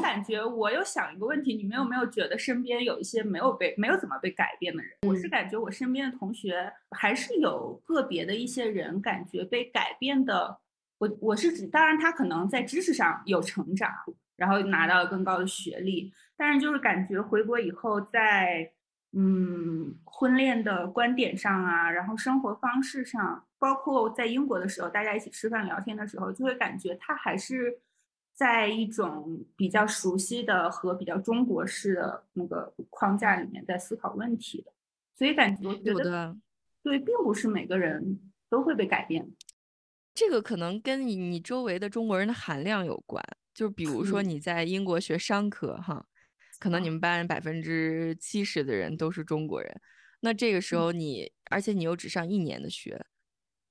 感觉我有想一个问题，你们有没有觉得身边有一些没有被没有怎么被改变的人？我是感觉我身边的同学还是有个别的一些人感觉被改变的。我我是指，当然他可能在知识上有成长，然后拿到了更高的学历，但是就是感觉回国以后，在嗯婚恋的观点上啊，然后生活方式上，包括在英国的时候，大家一起吃饭聊天的时候，就会感觉他还是。在一种比较熟悉的和比较中国式的那个框架里面，在思考问题的，所以感觉我觉得对，并不是每个人都会被改变。这个可能跟你你周围的中国人的含量有关。就比如说你在英国学商科哈，可能你们班百分之七十的人都是中国人，那这个时候你，而且你又只上一年的学。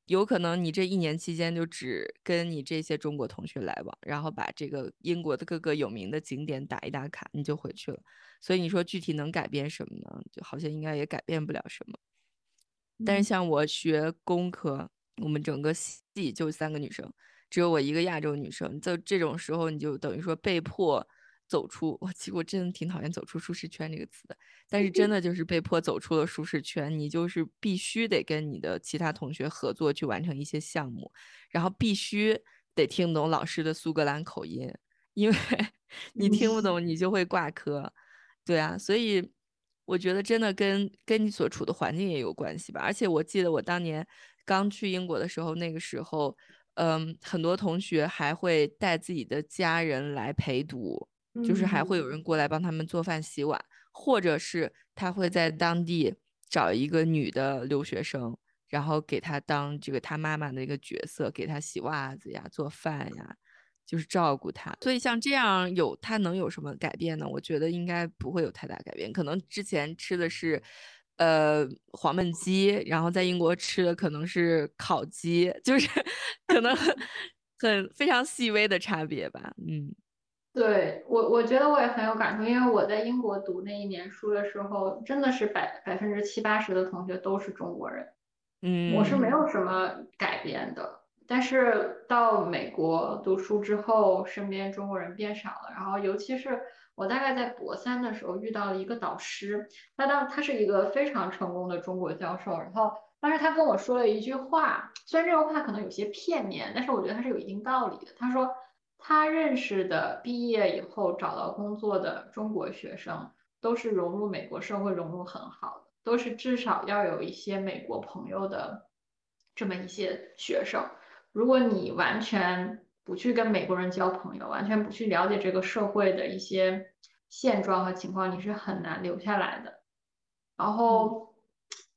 有可能你这一年期间就只跟你这些中国同学来往，然后把这个英国的各个有名的景点打一打卡，你就回去了。所以你说具体能改变什么呢？就好像应该也改变不了什么。但是像我学工科，我们整个系就三个女生，只有我一个亚洲女生。就这种时候，你就等于说被迫。走出我，[laughs] 其实我真的挺讨厌“走出舒适圈”这个词的，但是真的就是被迫走出了舒适圈。你就是必须得跟你的其他同学合作去完成一些项目，然后必须得听懂老师的苏格兰口音，因为 [laughs] 你听不懂你就会挂科。对啊，所以我觉得真的跟跟你所处的环境也有关系吧。而且我记得我当年刚去英国的时候，那个时候，嗯，很多同学还会带自己的家人来陪读。就是还会有人过来帮他们做饭洗碗，或者是他会在当地找一个女的留学生，然后给他当这个他妈妈的一个角色，给他洗袜子呀、做饭呀，就是照顾他。所以像这样有他能有什么改变呢？我觉得应该不会有太大改变。可能之前吃的是呃黄焖鸡，然后在英国吃的可能是烤鸡，就是 [laughs] 可能 [laughs] 很非常细微的差别吧。嗯。对我，我觉得我也很有感触，因为我在英国读那一年书的时候，真的是百百分之七八十的同学都是中国人，嗯，我是没有什么改变的。但是到美国读书之后，身边中国人变少了，然后尤其是我大概在博三的时候遇到了一个导师，他当他是一个非常成功的中国教授，然后当时他跟我说了一句话，虽然这个话可能有些片面，但是我觉得他是有一定道理的。他说。他认识的毕业以后找到工作的中国学生，都是融入美国社会融入很好的，都是至少要有一些美国朋友的这么一些学生。如果你完全不去跟美国人交朋友，完全不去了解这个社会的一些现状和情况，你是很难留下来的。然后，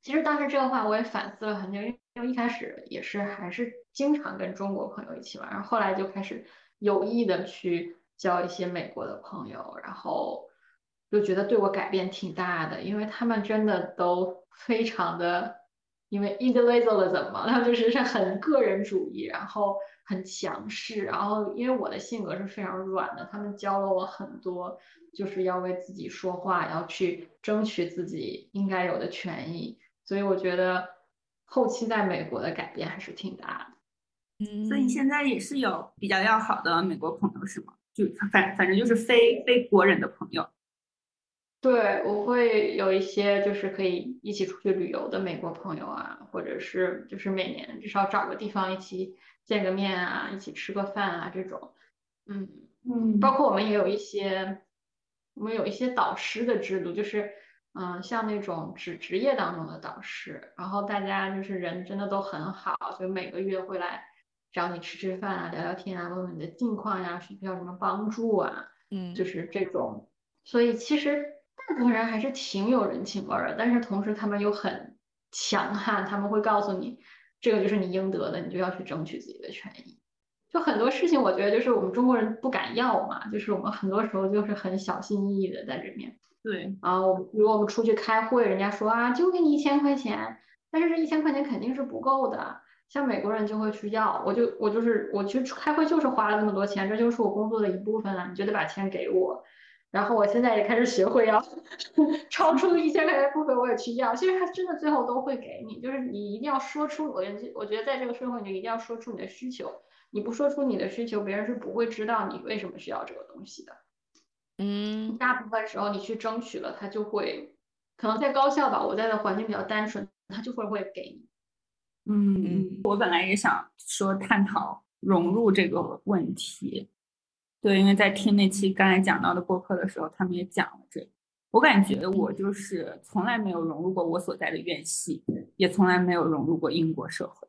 其实当时这个话我也反思了很久，因为一开始也是还是经常跟中国朋友一起玩，然后后来就开始。有意的去交一些美国的朋友，然后就觉得对我改变挺大的，因为他们真的都非常的，因为 individualism 嘛，他们就是是很个人主义，然后很强势，然后因为我的性格是非常软的，他们教了我很多，就是要为自己说话，要去争取自己应该有的权益，所以我觉得后期在美国的改变还是挺大的。嗯，所以你现在也是有比较要好的美国朋友是吗？就反反正就是非非国人的朋友。对，我会有一些就是可以一起出去旅游的美国朋友啊，或者是就是每年至少找个地方一起见个面啊，一起吃个饭啊这种。嗯嗯，包括我们也有一些，我们有一些导师的制度，就是嗯像那种职职业当中的导师，然后大家就是人真的都很好，所以每个月会来。找你吃吃饭啊，聊聊天啊，问问你的近况呀，需要什么帮助啊？嗯，就是这种。所以其实大部分人还是挺有人情味儿的，但是同时他们又很强悍，他们会告诉你，这个就是你应得的，你就要去争取自己的权益。就很多事情，我觉得就是我们中国人不敢要嘛，就是我们很多时候就是很小心翼翼的在这面。对。啊，我比如我们出去开会，人家说啊，就给你一千块钱，但是这一千块钱肯定是不够的。像美国人就会去要，我就我就是我去开会就是花了那么多钱，这就是我工作的一部分了，你就得把钱给我。然后我现在也开始学会要，[laughs] 超出一千块钱部分我也去要。其实他真的最后都会给你，就是你一定要说出。我我觉得在这个社会，你一定要说出你的需求。你不说出你的需求，别人是不会知道你为什么需要这个东西的。嗯，大部分时候你去争取了，他就会，可能在高校吧，我在的环境比较单纯，他就会会给你。嗯，我本来也想说探讨融入这个问题，对，因为在听那期刚才讲到的播客的时候，他们也讲了这。我感觉我就是从来没有融入过我所在的院系，也从来没有融入过英国社会。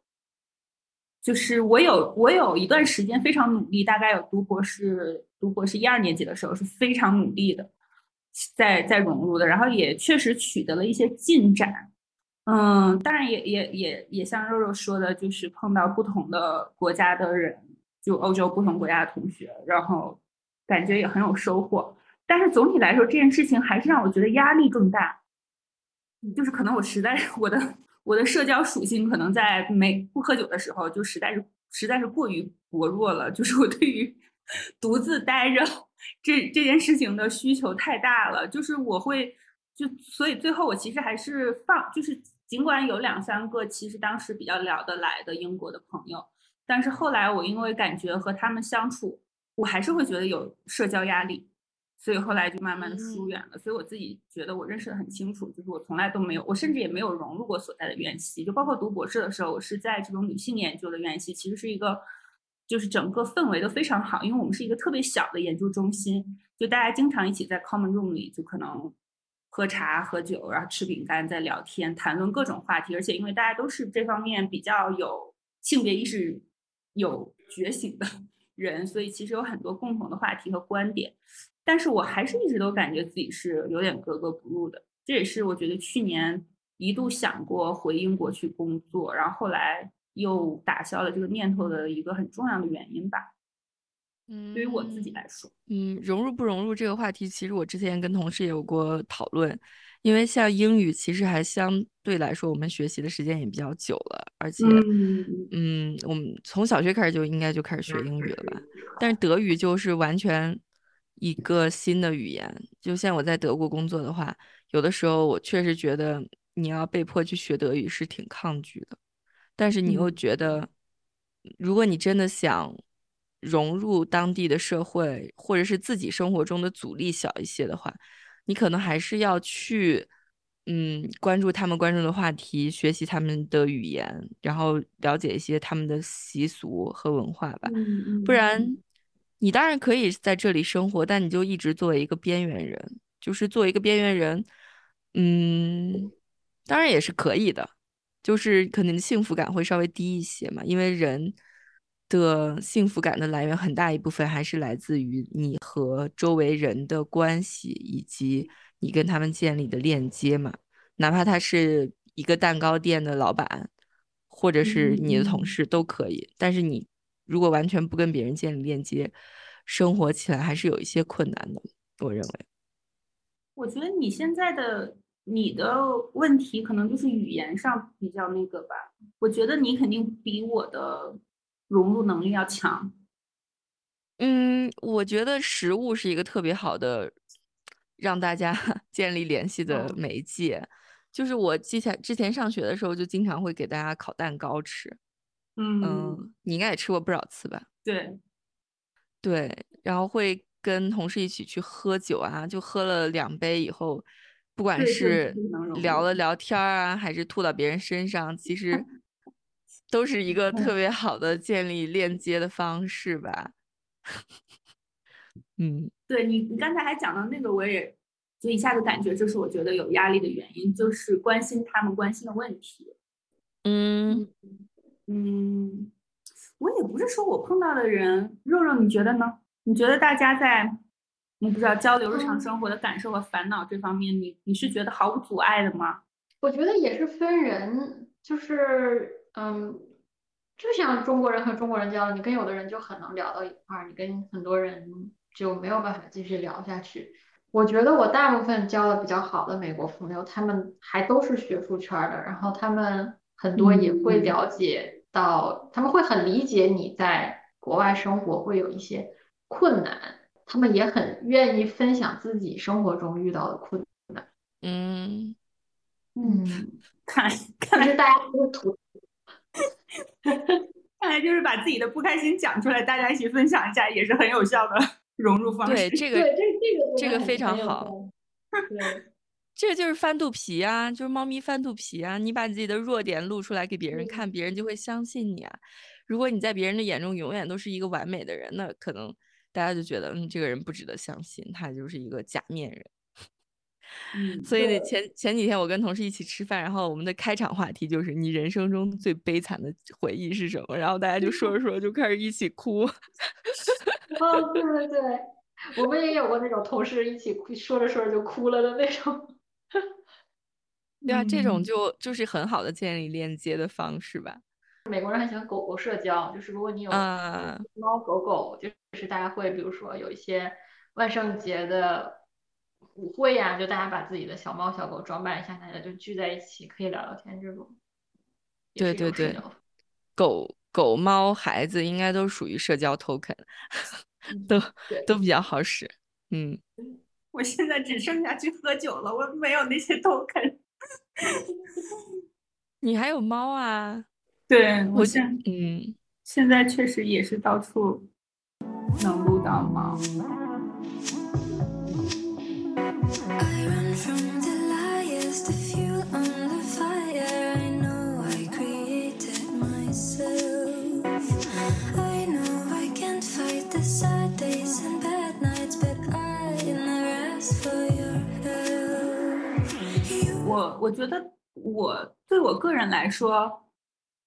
就是我有我有一段时间非常努力，大概有读博士读博士一二年级的时候是非常努力的，在在融入的，然后也确实取得了一些进展。嗯，当然也也也也像肉肉说的，就是碰到不同的国家的人，就欧洲不同国家的同学，然后感觉也很有收获。但是总体来说，这件事情还是让我觉得压力更大。就是可能我实在是我的我的社交属性，可能在没不喝酒的时候，就实在是实在是过于薄弱了。就是我对于 [laughs] 独自待着这这件事情的需求太大了。就是我会就所以最后我其实还是放，就是尽管有两三个其实当时比较聊得来的英国的朋友，但是后来我因为感觉和他们相处，我还是会觉得有社交压力。所以后来就慢慢的疏远了。所以我自己觉得我认识的很清楚，就是我从来都没有，我甚至也没有融入过所在的院系。就包括读博士的时候，我是在这种女性研究的院系，其实是一个，就是整个氛围都非常好，因为我们是一个特别小的研究中心，就大家经常一起在 common room 里，就可能喝茶、喝酒，然后吃饼干，在聊天，谈论各种话题。而且因为大家都是这方面比较有性别意识、有觉醒的人，所以其实有很多共同的话题和观点。但是我还是一直都感觉自己是有点格格不入的，这也是我觉得去年一度想过回英国去工作，然后后来又打消了这个念头的一个很重要的原因吧。嗯，对于我自己来说，嗯，融入不融入这个话题，其实我之前跟同事也有过讨论，因为像英语其实还相对来说我们学习的时间也比较久了，而且，嗯，我们从小学开始就应该就开始学英语了吧？但是德语就是完全。一个新的语言，就像我在德国工作的话，有的时候我确实觉得你要被迫去学德语是挺抗拒的，但是你又觉得，如果你真的想融入当地的社会，或者是自己生活中的阻力小一些的话，你可能还是要去，嗯，关注他们关注的话题，学习他们的语言，然后了解一些他们的习俗和文化吧，不然。你当然可以在这里生活，但你就一直作为一个边缘人，就是作为一个边缘人，嗯，当然也是可以的，就是可能幸福感会稍微低一些嘛，因为人的幸福感的来源很大一部分还是来自于你和周围人的关系，以及你跟他们建立的链接嘛，哪怕他是一个蛋糕店的老板，或者是你的同事都可以，但是你。如果完全不跟别人建立链接，生活起来还是有一些困难的。我认为，我觉得你现在的你的问题可能就是语言上比较那个吧。我觉得你肯定比我的融入能力要强。嗯，我觉得食物是一个特别好的让大家 [laughs] 建立联系的媒介。就是我之前之前上学的时候，就经常会给大家烤蛋糕吃。嗯，你应该也吃过不少次吧？对，对，然后会跟同事一起去喝酒啊，就喝了两杯以后，不管是聊了聊天啊，还是吐到别人身上，其实都是一个特别好的建立链接的方式吧。[laughs] 嗯，对你，你刚才还讲到那个，我也就一下子感觉就是我觉得有压力的原因，就是关心他们关心的问题。嗯。嗯，我也不是说我碰到的人，肉肉你觉得呢？你觉得大家在，你不知道交流日常生活的感受和烦恼这方面，你你是觉得毫无阻碍的吗？我觉得也是分人，就是嗯，就像中国人和中国人交流，你跟有的人就很能聊到一块儿，你跟很多人就没有办法继续聊下去。我觉得我大部分交的比较好的美国朋友，他们还都是学术圈的，然后他们很多也会了解。到他们会很理解你在国外生活会有一些困难，他们也很愿意分享自己生活中遇到的困难。嗯嗯，[laughs] 看看来大家都是图，[laughs] 看来就是把自己的不开心讲出来，大家一起分享一下，也是很有效的 [laughs] 融入方式。对这个，对这这个这个非常好。对。[laughs] 这个就是翻肚皮啊，就是猫咪翻肚皮啊！你把自己的弱点露出来给别人看，别人就会相信你啊。如果你在别人的眼中永远都是一个完美的人，那可能大家就觉得，嗯，这个人不值得相信，他就是一个假面人。嗯，所以前前几天我跟同事一起吃饭，然后我们的开场话题就是你人生中最悲惨的回忆是什么？然后大家就说着说着就开始一起哭。[laughs] 哦，对对对，我们也有过那种同事一起哭，说着说着就哭了的那种。[laughs] 对啊，这种嗯就就是很好的建立链接的方式吧。美国人很喜欢狗狗社交，就是如果你有啊猫狗狗，就是大家会比如说有一些万圣节的舞会呀、就大家把自己的小猫小狗装扮一下，大家就聚在一起可以聊聊天，这种对对对狗狗、猫、孩子应该都属于社交 token，都都比较好使。嗯，[laughs] 我现在只剩下去喝酒了，我没有那些 token。[laughs] 你还有猫啊？对我我现嗯，现在确实也是到处能撸到猫。我我觉得我对我个人来说，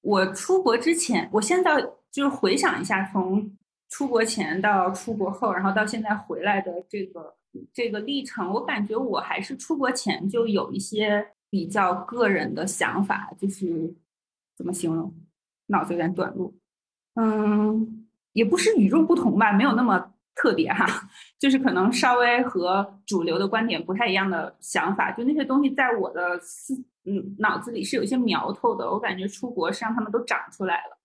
我出国之前，我现在就是回想一下，从出国前到出国后，然后到现在回来的这个这个历程，我感觉我还是出国前就有一些比较个人的想法，就是怎么形容，脑子有点短路，嗯，也不是与众不同吧，没有那么特别哈，[laughs] 就是可能稍微和主流的观点不太一样的想法，就那些东西在我的思嗯脑子里是有一些苗头的，我感觉出国是让他们都长出来了，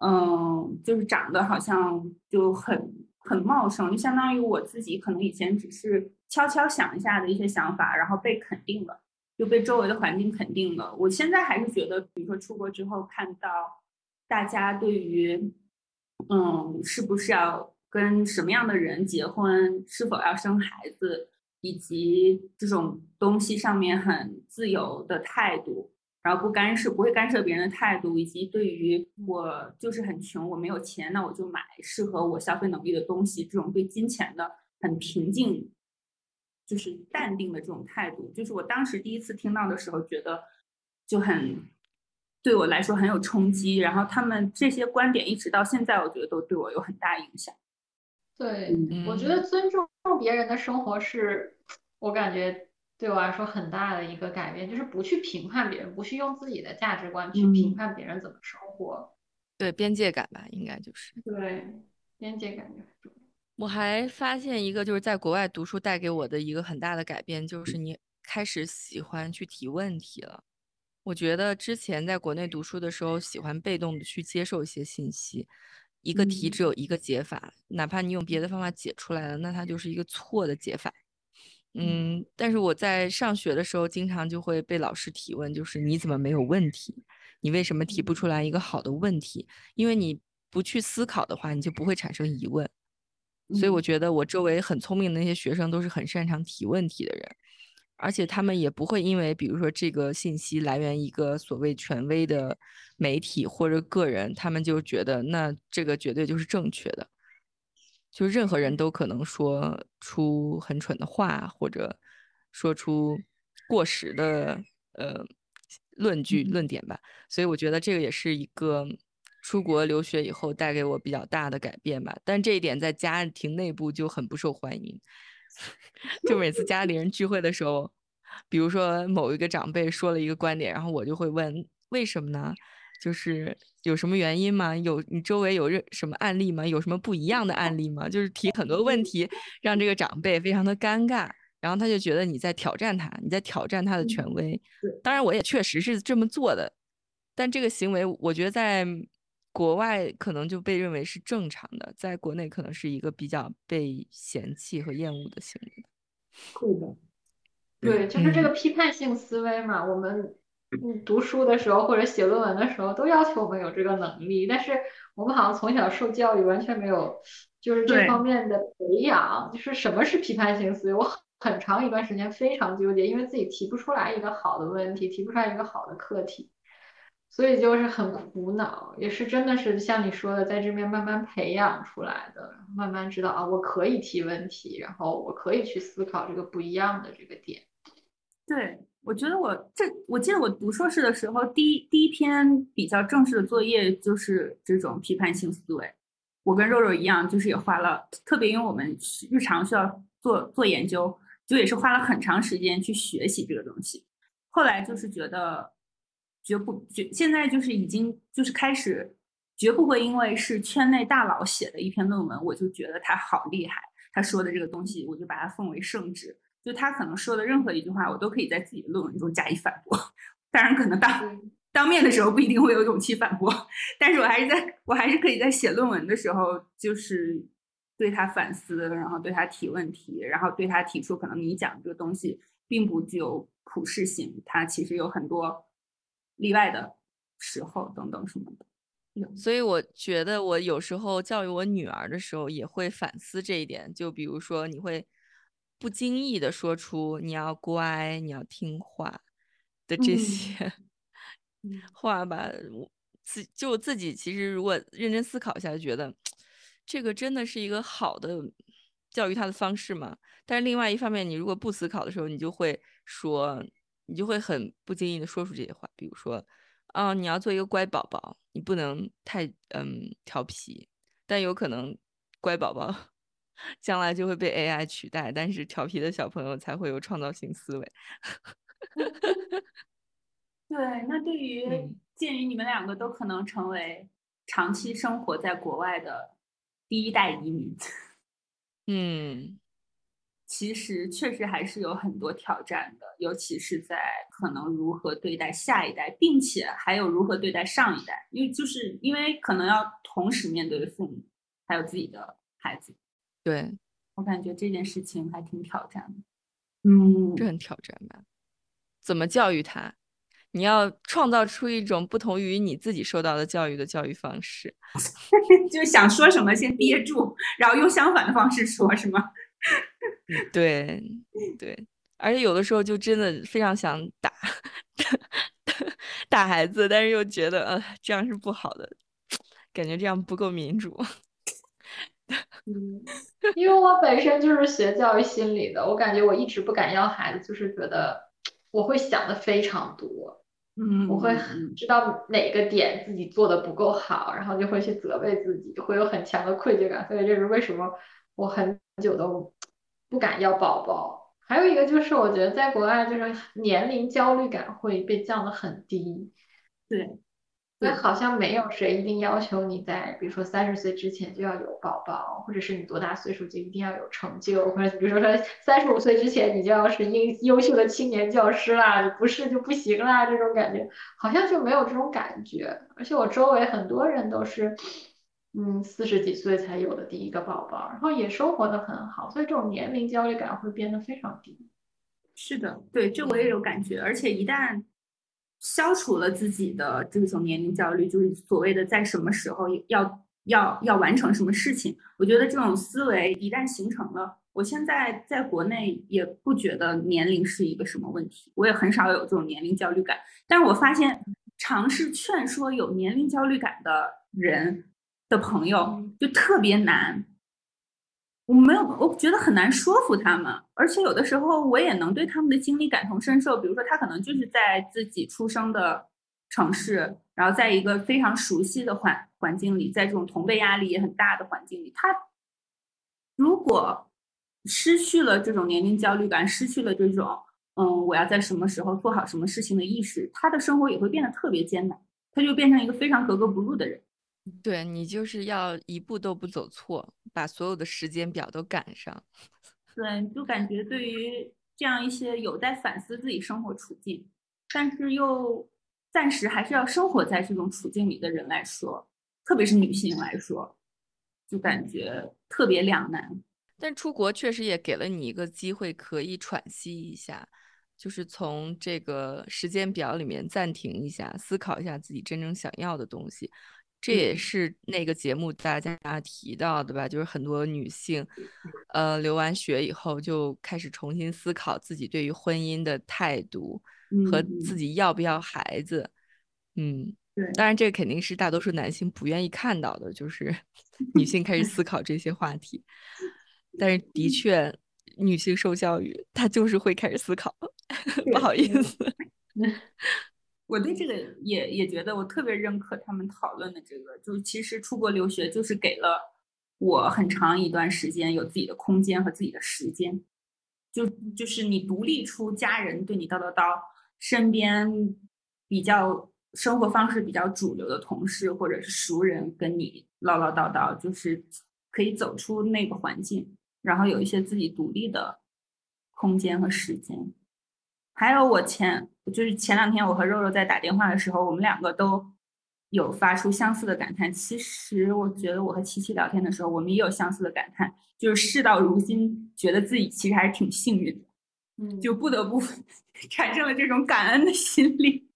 嗯，就是长得好像就很很茂盛，就相当于我自己可能以前只是悄悄想一下的一些想法，然后被肯定了，就被周围的环境肯定了。我现在还是觉得，比如说出国之后看到大家对于嗯，是不是要跟什么样的人结婚，是否要生孩子，以及这种东西上面很自由的态度，然后不干涉、不会干涉别人的态度，以及对于我就是很穷，我没有钱，那我就买适合我消费能力的东西，这种对金钱的很平静，就是淡定的这种态度，就是我当时第一次听到的时候，觉得就很对我来说很有冲击。然后他们这些观点一直到现在，我觉得都对我有很大影响。对，我觉嗯得尊重别人的生活是我感觉对我来说很大的一个改变，就是不去评判别人，不去用自己的价值观去评嗯判别人怎么生活。对，边界感吧，应该就是。对，边界感。我还发现一个，就是在国外读书带给我的一个很大的改变，就是你开始喜欢去提问题了。我觉得之前在国内读书的时候，喜欢被动的去接受一些信息，一个题嗯只有一个解法，哪怕你用别的方法解出来了，那它就是一个错的解法。嗯，但是我在上学的时候，经常就会被老师提问，就是你怎么没有问题？你为什么提不出来一个好的问题？因为你不去思考的话，你就不会产生疑问。所以我嗯觉得我周围很聪明的那些学生都是很擅长提问题的人，而且他们也不会因为比如说这个信息来源一个所谓权威的媒体或者个人，他们就觉得那这个绝对就是正确的。就任何人都可能说出很蠢的话，或者说出过时的呃论据、论点吧。所以我觉得这个也是一个出国留学以后带给我比较大的改变吧。但这一点在家庭内部就很不受欢迎，[laughs] 就每次家里人聚会的时候，比如说某一个长辈说了一个观点，然后我就会问为什么呢？就是有什么原因吗？有你周围有任什么案例吗？有什么不一样的案例吗？就是提很多问题，让这个长辈非常的尴尬，然后他就觉得你在挑战他，你在挑战他的权威。当然，我也确实是这么做的，但这个行为，我觉得在国外可能就被认为是正常的，在国内可能是一个比较被嫌弃和厌恶的行为。会的，对，就是这嗯个批判性思维嘛，我们嗯读书的时候或者写论文的时候都要求我们有这个能力，但是我们好像从小受教育完全没有就是这方面的培养，就是什么是批判性思维，我很很长一段时间非常纠结，因为自己提不出来一个好的问题，提不出来一个好的课题。所以就是很苦恼，也是真的是像你说的，在这边慢慢培养出来的，慢慢知道啊，我可以提问题，然后我可以去思考这个不一样的这个点。对，我觉得我这，我记得我读硕士的时候，第一第一篇比较正式的作业就是这种批判性思维。我跟肉肉一样，就是也花了，特别因为我们日常需要做做研究，就也是花了很长时间去学习这个东西。后来就是觉得绝不绝，现在就是已经就是开始绝不会因为是圈内大佬写的一篇论文，我就觉得他好厉害，他说的这个东西我就把它奉为圣旨。就他可能说的任何一句话，我都可以在自己的论文中加以反驳。当然，可能当 [laughs] 当面的时候不一定会有勇气反驳，但是我还是在我还是可以在写论文的时候，就是对他反思，然后对他提问题，然后对他提出可能你讲这个东西并不具有普适性，它其实有很多例外的时候等等什么的。所以我觉得我有时候教育我女儿的时候也会反思这一点，就比如说你会不经意的说出你要乖，你要听话的这些。[laughs] 话吧，我自就自己其实如果认真思考一下，就觉得这个真的是一个好的教育他的方式嘛。但是另外一方面，你如果不思考的时候，你就会说，你就会很不经意的说出这些话，比如说，啊，你要做一个乖宝宝，你不能太嗯调皮。但有可能乖宝宝将来就会被 AI 取代，但是调皮的小朋友才会有创造性思维。[laughs] 对，那对 [laughs] 于鉴于你们两个都可能成为长期生活在国外的第一代移民，[laughs] 嗯，其实确实还是有很多挑战的，尤其是在可能如何对待下一代，并且还有如何对待上一代，因为就是因为可能要同时面对父母还有自己的孩子。对我感觉这件事情还挺挑战的，嗯，这很挑战吧？怎么教育他？你要创造出一种不同于你自己受到的教育的教育方式，[laughs] 就想说什么先憋住，然后用相反的方式说，是吗？对对，而且有的时候就真的非常想打 [laughs] 打孩子，但是又觉得呃这样是不好的，感觉这样不够民主。[laughs] 嗯，[laughs] 因为我本身就是学教育心理的，我感觉我一直不敢要孩子，就是觉得我会想的非常多。嗯，我会知道哪个点自己做的不够好，然后就会去责备自己，会有很强的愧疚感。所以这是为什么我很久都不敢要宝宝。还有一个就是，我觉得在国外就是年龄焦虑感会被降得很低。对。那好像没有谁一定要求你在，比如说三十岁之前就要有宝宝，或者是你多大岁数就一定要有成就，或者比如说说三十五岁之前你就要是优优秀的青年教师啦，你不是就不行啦，这种感觉好像就没有这种感觉。而且我周围很多人都是，嗯，四十几岁才有的第一个宝宝，然后也生活的很好，所以这种年龄焦虑感会变得非常低。是的，对，这我也有感觉，而且一旦。消除了自己的这种年龄焦虑，就是所谓的在什么时候要要要完成什么事情。我觉得这种思维一旦形成了，我现在在国内也不觉得年龄是一个什么问题，我也很少有这种年龄焦虑感。但是我发现，尝试劝说有年龄焦虑感的人的朋友就特别难。我没有，我觉得很难说服他们，而且有的时候我也能对他们的经历感同身受。比如说，他可能就是在自己出生的城市，然后在一个非常熟悉的环环境里，在这种同辈压力也很大的环境里，他如果失去了这种年龄焦虑感，失去了这种嗯，我要在什么时候做好什么事情的意识，他的生活也会变得特别艰难，他就变成一个非常格格不入的人。对你就是要一步都不走错，把所有的时间表都赶上。[laughs] 对，就感觉对于这样一些有在反思自己生活处境，但是又暂时还是要生活在这种处境里的人来说，特别是女性来说，就感觉特别两难。但出国确实也给了你一个机会，可以喘息一下，就是从这个时间表里面暂停一下，思考一下自己真正想要的东西。这也是那个节目大家提到的吧？就是很多女性，呃，留完学以后就开始重新思考自己对于婚姻的态度和自己要不要孩子。嗯，对。当然，这肯定是大多数男性不愿意看到的，就是 [laughs] 女性开始思考这些话题。但是，的确，女性受教育，她就是会开始思考。[laughs] 不好意思。[laughs] 我对这个也也觉得我特别认可他们讨论的这个，就其实出国留学就是给了我很长一段时间有自己的空间和自己的时间，就就是你独立出家人对你叨叨叨，身边比较生活方式比较主流的同事或者是熟人跟你唠唠叨叨，就是可以走出那个环境，然后有一些自己独立的空间和时间。还有我前就是前两天我和肉肉在打电话的时候，我们两个都有发出相似的感叹。其实我觉得我和七七聊天的时候，我们也有相似的感叹，就是事到如今，觉得自己其实还是挺幸运的，嗯，就不得不 [laughs] 产生了这种感恩的心理。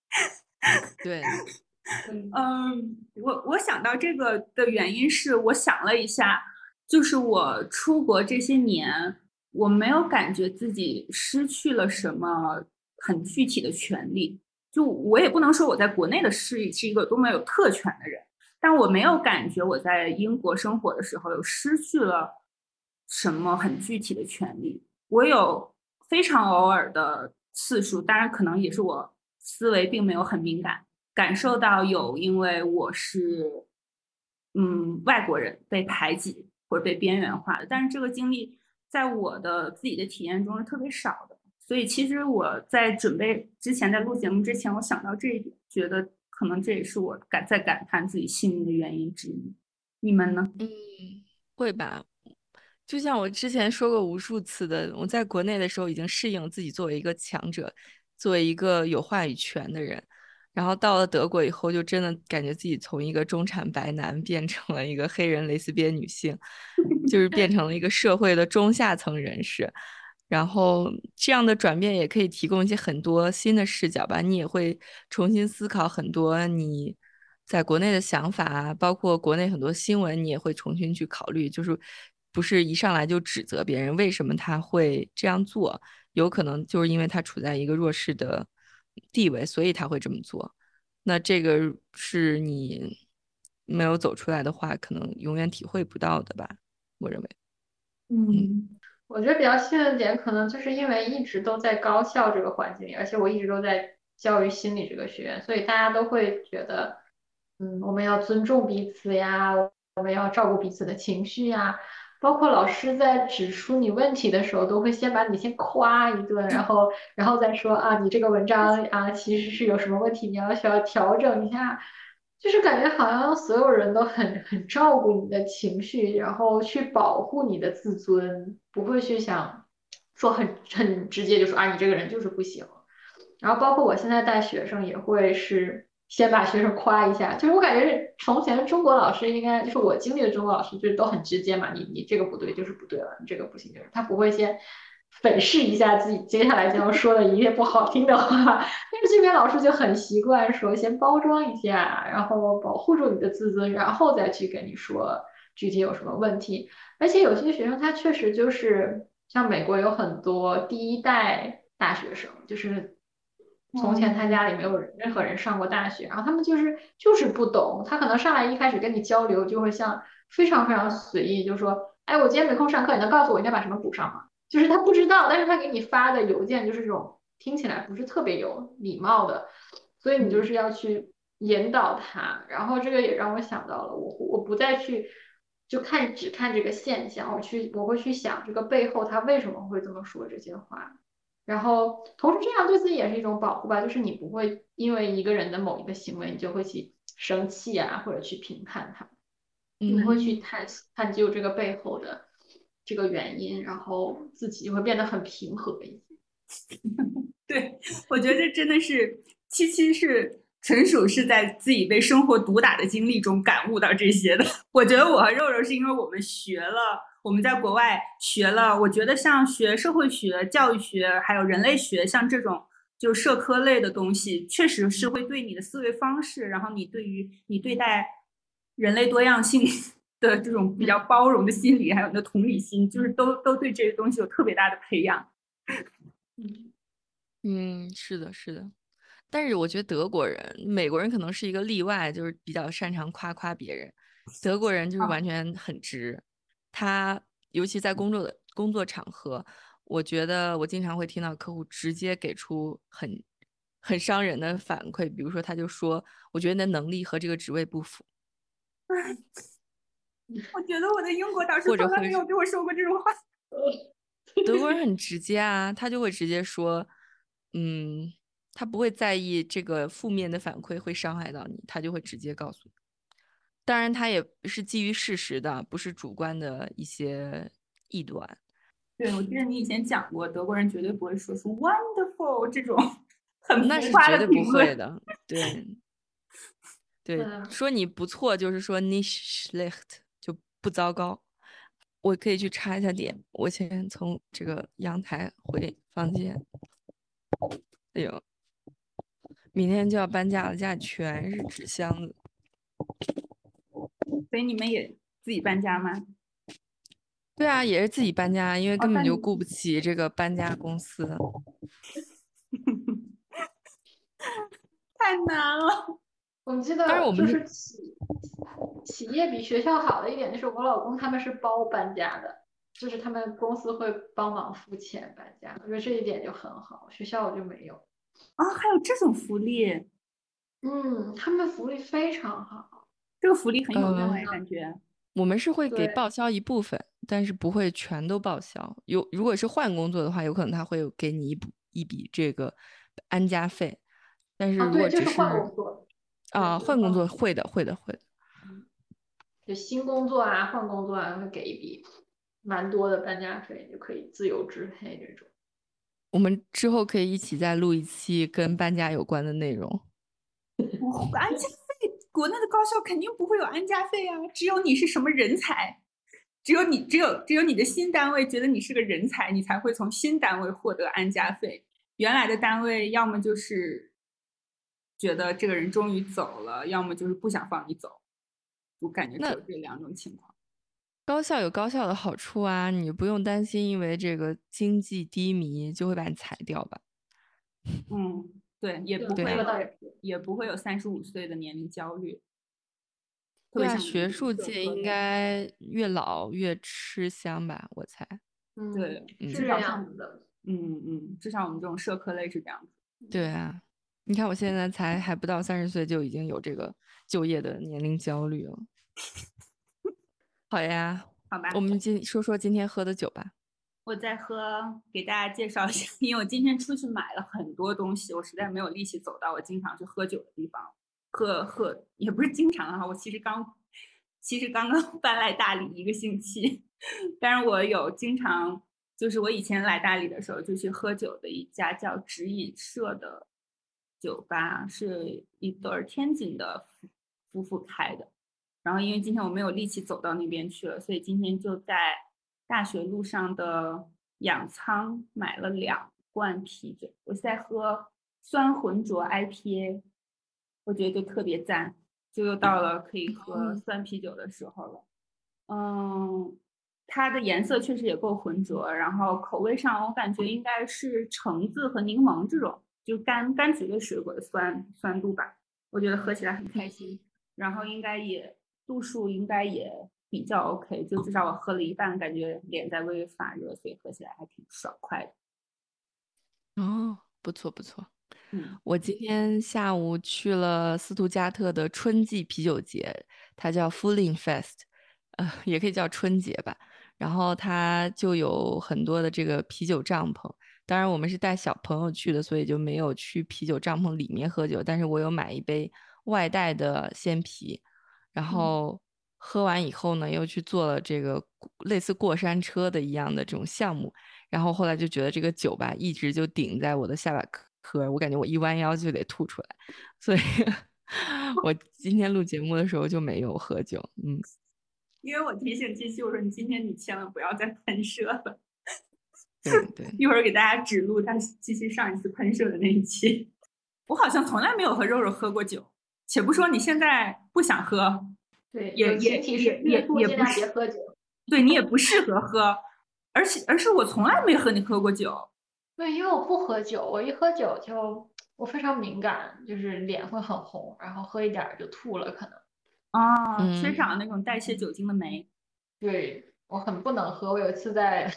对，[laughs] 嗯，我我想到这个的原因是，我想了一下，就是我出国这些年，我没有感觉自己失去了什么很具体的权利。就我也不能说我在国内的是是一个多么有特权的人，但我没有感觉我在英国生活的时候有失去了什么很具体的权利。我有非常偶尔的次数，当然可能也是我思维并没有很敏感。感受到有因为我是嗯外国人被排挤或者被边缘化的，但是这个经历在我的自己的体验中是特别少的。所以其实我在准备之前，在录节目之前，我想到这一点，觉得可能这也是我感在感叹自己幸运的原因之一。你们呢？嗯，会吧。就像我之前说过无数次的，我在国内的时候已经适应自己作为一个强者，作为一个有话语权的人。然后到了德国以后，就真的感觉自己从一个中产白男变成了一个黑人蕾丝边女性，就是变成了一个社会的中下层人士。然后这样的转变也可以提供一些很多新的视角吧，你也会重新思考很多你在国内的想法，包括国内很多新闻，你也会重新去考虑，就是不是一上来就指责别人为什么他会这样做，有可能就是因为他处在一个弱势的。地位，所以他会这么做。那这个是你没有走出来的话，可能永远体会不到的吧？我认为。嗯，我觉得比较幸运的点，可能就是因为一直都在高校这个环境里，而且我一直都在教育心理这个学院，所以大家都会觉得，嗯，我们要尊重彼此呀，我们要照顾彼此的情绪呀。包括老师在指出你问题的时候，都会先把你先夸一顿，然后，然后再说啊，你这个文章啊，其实是有什么问题，你要需要调整一下，就是感觉好像所有人都很很照顾你的情绪，然后去保护你的自尊，不会去想说很很直接就说啊，你这个人就是不行。然后包括我现在带学生也会是。先把学生夸一下，就是我感觉是从前中国老师应该就是我经历的中国老师，就是都很直接嘛，你你这个不对就是不对了，你这个不行就是他不会先粉饰一下自己接下来将要说的一些不好听的话，但是这边老师就很习惯说先包装一下，然后保护住你的自尊，然后再去跟你说具体有什么问题。而且有些学生他确实就是像美国有很多第一代大学生，就是。从前他家里没有任何人上过大学，然后他们就是就是不懂，他可能上来一开始跟你交流就会像非常非常随意，就说，哎，我今天没空上课，你能告诉我应该把什么补上吗？就是他不知道，但是他给你发的邮件就是这种听起来不是特别有礼貌的，所以你就是要去引导他，然后这个也让我想到了，我我不再去就看只看这个现象，我去我会去想这个背后他为什么会这么说这些话。然后，同时这样对自己也是一种保护吧，就是你不会因为一个人的某一个行为，你就会去生气啊，或者去评判他，你会去探探究这个背后的这个原因，然后自己就会变得很平和一些。[laughs] 对，我觉得这真的是七七是纯属是在自己被生活毒打的经历中感悟到这些的。我觉得我和肉肉是因为我们学了。我们在国外学了，我觉得像学社会学、教育学，还有人类学，像这种就社科类的东西，确实是会对你的思维方式，然后你对于你对待人类多样性的这种比较包容的心理，还有你的同理心，就是都都对这些东西有特别大的培养。嗯 [laughs] 嗯，是的，是的。但是我觉得德国人、美国人可能是一个例外，就是比较擅长夸夸别人。德国人就是完全很直。他尤其在工作的工作场合，我觉得我经常会听到客户直接给出很很伤人的反馈，比如说他就说：“我觉得你的能力和这个职位不符。” [laughs] 我觉得我的英国导师从来没有对我说过这种话。德国人很直接啊，他就会直接说：“嗯，他不会在意这个负面的反馈会伤害到你，他就会直接告诉你。当然，他也是基于事实的，不是主观的一些臆断。对，我记得你以前讲过，德国人绝对不会说出 “wonderful” 这种很那是浮夸绝对不的评论会的。对，[laughs] 对，嗯说你不错就是说 nicht schlecht 就不糟糕。我可以去插一下点，我先从这个阳台回房间。哎呦，明天就要搬家了，家里全是纸箱子。所以你们也自己搬家吗？对啊，也是自己搬家，因为根本就雇不起这个搬家公司。[laughs] 太难了。我记得就是是企企业比学校好的一点，就是我老公他们是包搬家的，就是他们公司会帮忙付钱搬家，我觉得这一点就很好。学校我就没有。啊，还有这种福利，嗯，他们福利非常好。这个福利很有用嗯哎，感觉。我们是会给报销一部分，但是不会全都报销。有如果是换工作的话，有可能他会给你一笔一笔这个安家费，但是如果只这是换工作。啊换工作会的会的会的。就新工作啊，换工作啊，会给一笔蛮多的搬家费，就可以自由支配这种。我们之后可以一起再录一期跟搬家有关的内容。[laughs] 哦安家费，国内的高校肯定不会有安家费啊，只有你是什么人才，只有你只有只有你的新单位觉得你是个人才，你才会从新单位获得安家费。原来的单位要么就是觉得这个人终于走了，要么就是不想放你走，我感觉只那有这两种情况。高校有高校的好处啊，你不用担心因为这个经济低迷就会把你裁掉吧？嗯，对，也不会也不会有三十五岁的年龄焦虑。特对啊，别像我们学术界应该越老越吃香吧？我猜。嗯，对，嗯是这样子的。嗯嗯，至少我们这种社科类是这样子。对啊，你看我现在才还不到三十岁，就已经有这个就业的年龄焦虑了。好呀，好吧，我们今说说今天喝的酒吧。我在喝，给大家介绍一下，因为我今天出去买了很多东西，我实在没有力气走到我经常去喝酒的地方，喝喝也不是经常啊，我其实刚其实刚刚 [laughs] 搬来大理一个星期，但是我有经常就是我以前来大理的时候就去喝酒的一家叫指引社的酒吧，是一对儿天津的夫夫妇开的。然后因为今天我没有力气走到那边去了，所以今天就在大学路上的养仓买了两罐啤酒。我是在喝酸浑浊 IPA，我觉得就特别赞，就又到了可以喝嗯酸啤酒的时候了。嗯，它的颜色确实也够浑浊，然后口味上我感觉应该是橙子和柠檬这种，就柑柑橘类水果的酸酸度吧。我觉得喝起来很开心，然后应该也度数应该也比较 OK，就至少我喝了一半，感觉脸在微微发热，所以喝起来还挺爽快的。哦，不错不错。嗯，我今天下午去了斯图加特的春季啤酒节，它叫 Fulling Fest，呃，也可以叫春节吧。然后它就有很多的这个啤酒帐篷，当然我们是带小朋友去的，所以就没有去啤酒帐篷里面喝酒。但是我有买一杯外带的鲜啤，然后喝完以后呢，又去做了这个类似过山车的一样的这种项目。然后后来就觉得这个酒吧一直就顶在我的下巴颏颏，我感觉我一弯腰就得吐出来，所以 [laughs] 我今天录节目的时候就没有喝酒。嗯，[laughs] 因为我提醒七七，我说你今天你千万不要再喷射了，对 [laughs] 对，一会儿给大家指路他七七上一次喷射的那一期。我好像从来没有和肉肉喝过酒，且不说你现在不想喝，对，也也也也不是量别喝酒。对你也不适合喝，而且而是我从来没和你喝过酒。对，因为我不喝酒，我一喝酒就我非常敏感，就是脸会很红，然后喝一点儿就吐了，可能。啊，缺嗯少那种代谢酒精的酶。对，我很不能喝。我有一次在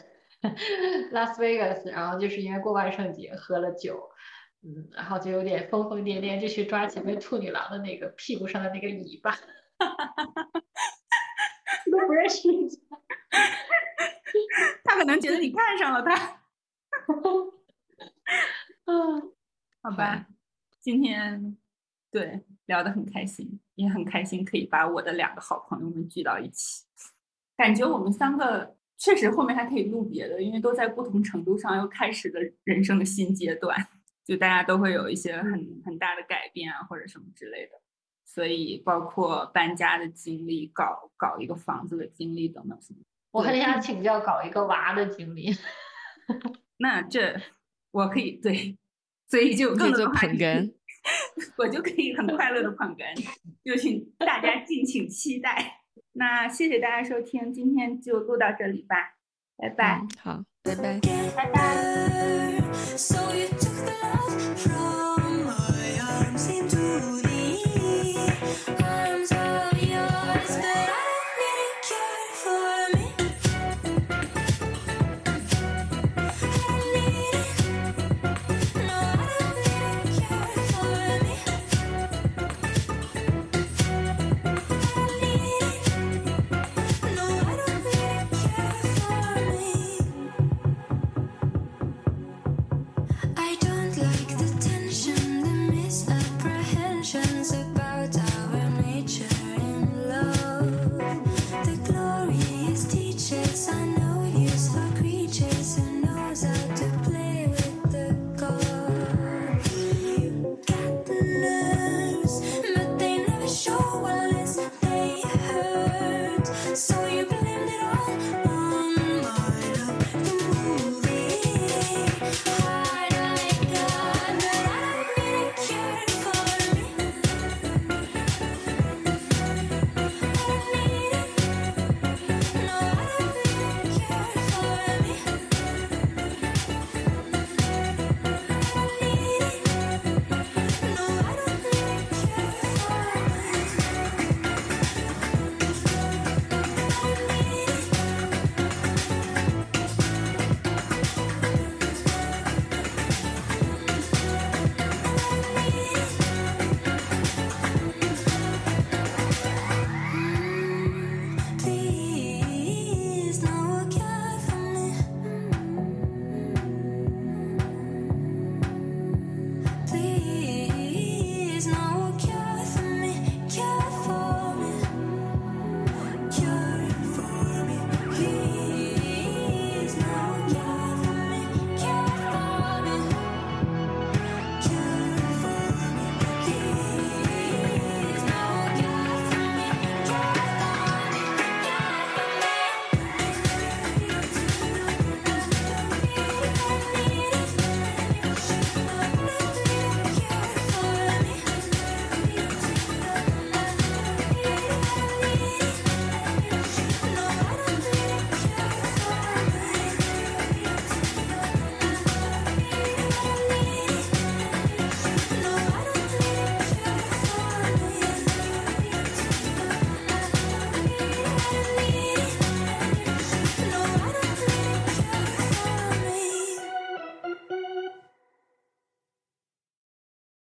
拉斯维加斯，然后就是因为过万圣节喝了酒，嗯，然后就有点疯疯癫癫，就去抓前面兔女郎的那个屁股上的那个尾巴，都不认识人家。[laughs] 他可能觉得你看上了他。[laughs] 嗯，[laughs] 好吧，今天对聊得很开心，也很开心可以把我的两个好朋友们聚到一起。感觉我们三个确实后面还可以录别的，因为都在不同程度上又开始了人生的新阶段，就大家都会有一些很很大的改变啊，或者什么之类的。所以包括搬家的经历、搞搞一个房子的经历等等什么。我很想请教搞一个娃的经历。[laughs] 那这我可以对。所以就更多捧哏，[laughs] 我就可以很快乐的捧哏，就请大家敬请期待。那谢谢大家收听，今天就录到这里吧，拜拜。好，拜拜，拜拜。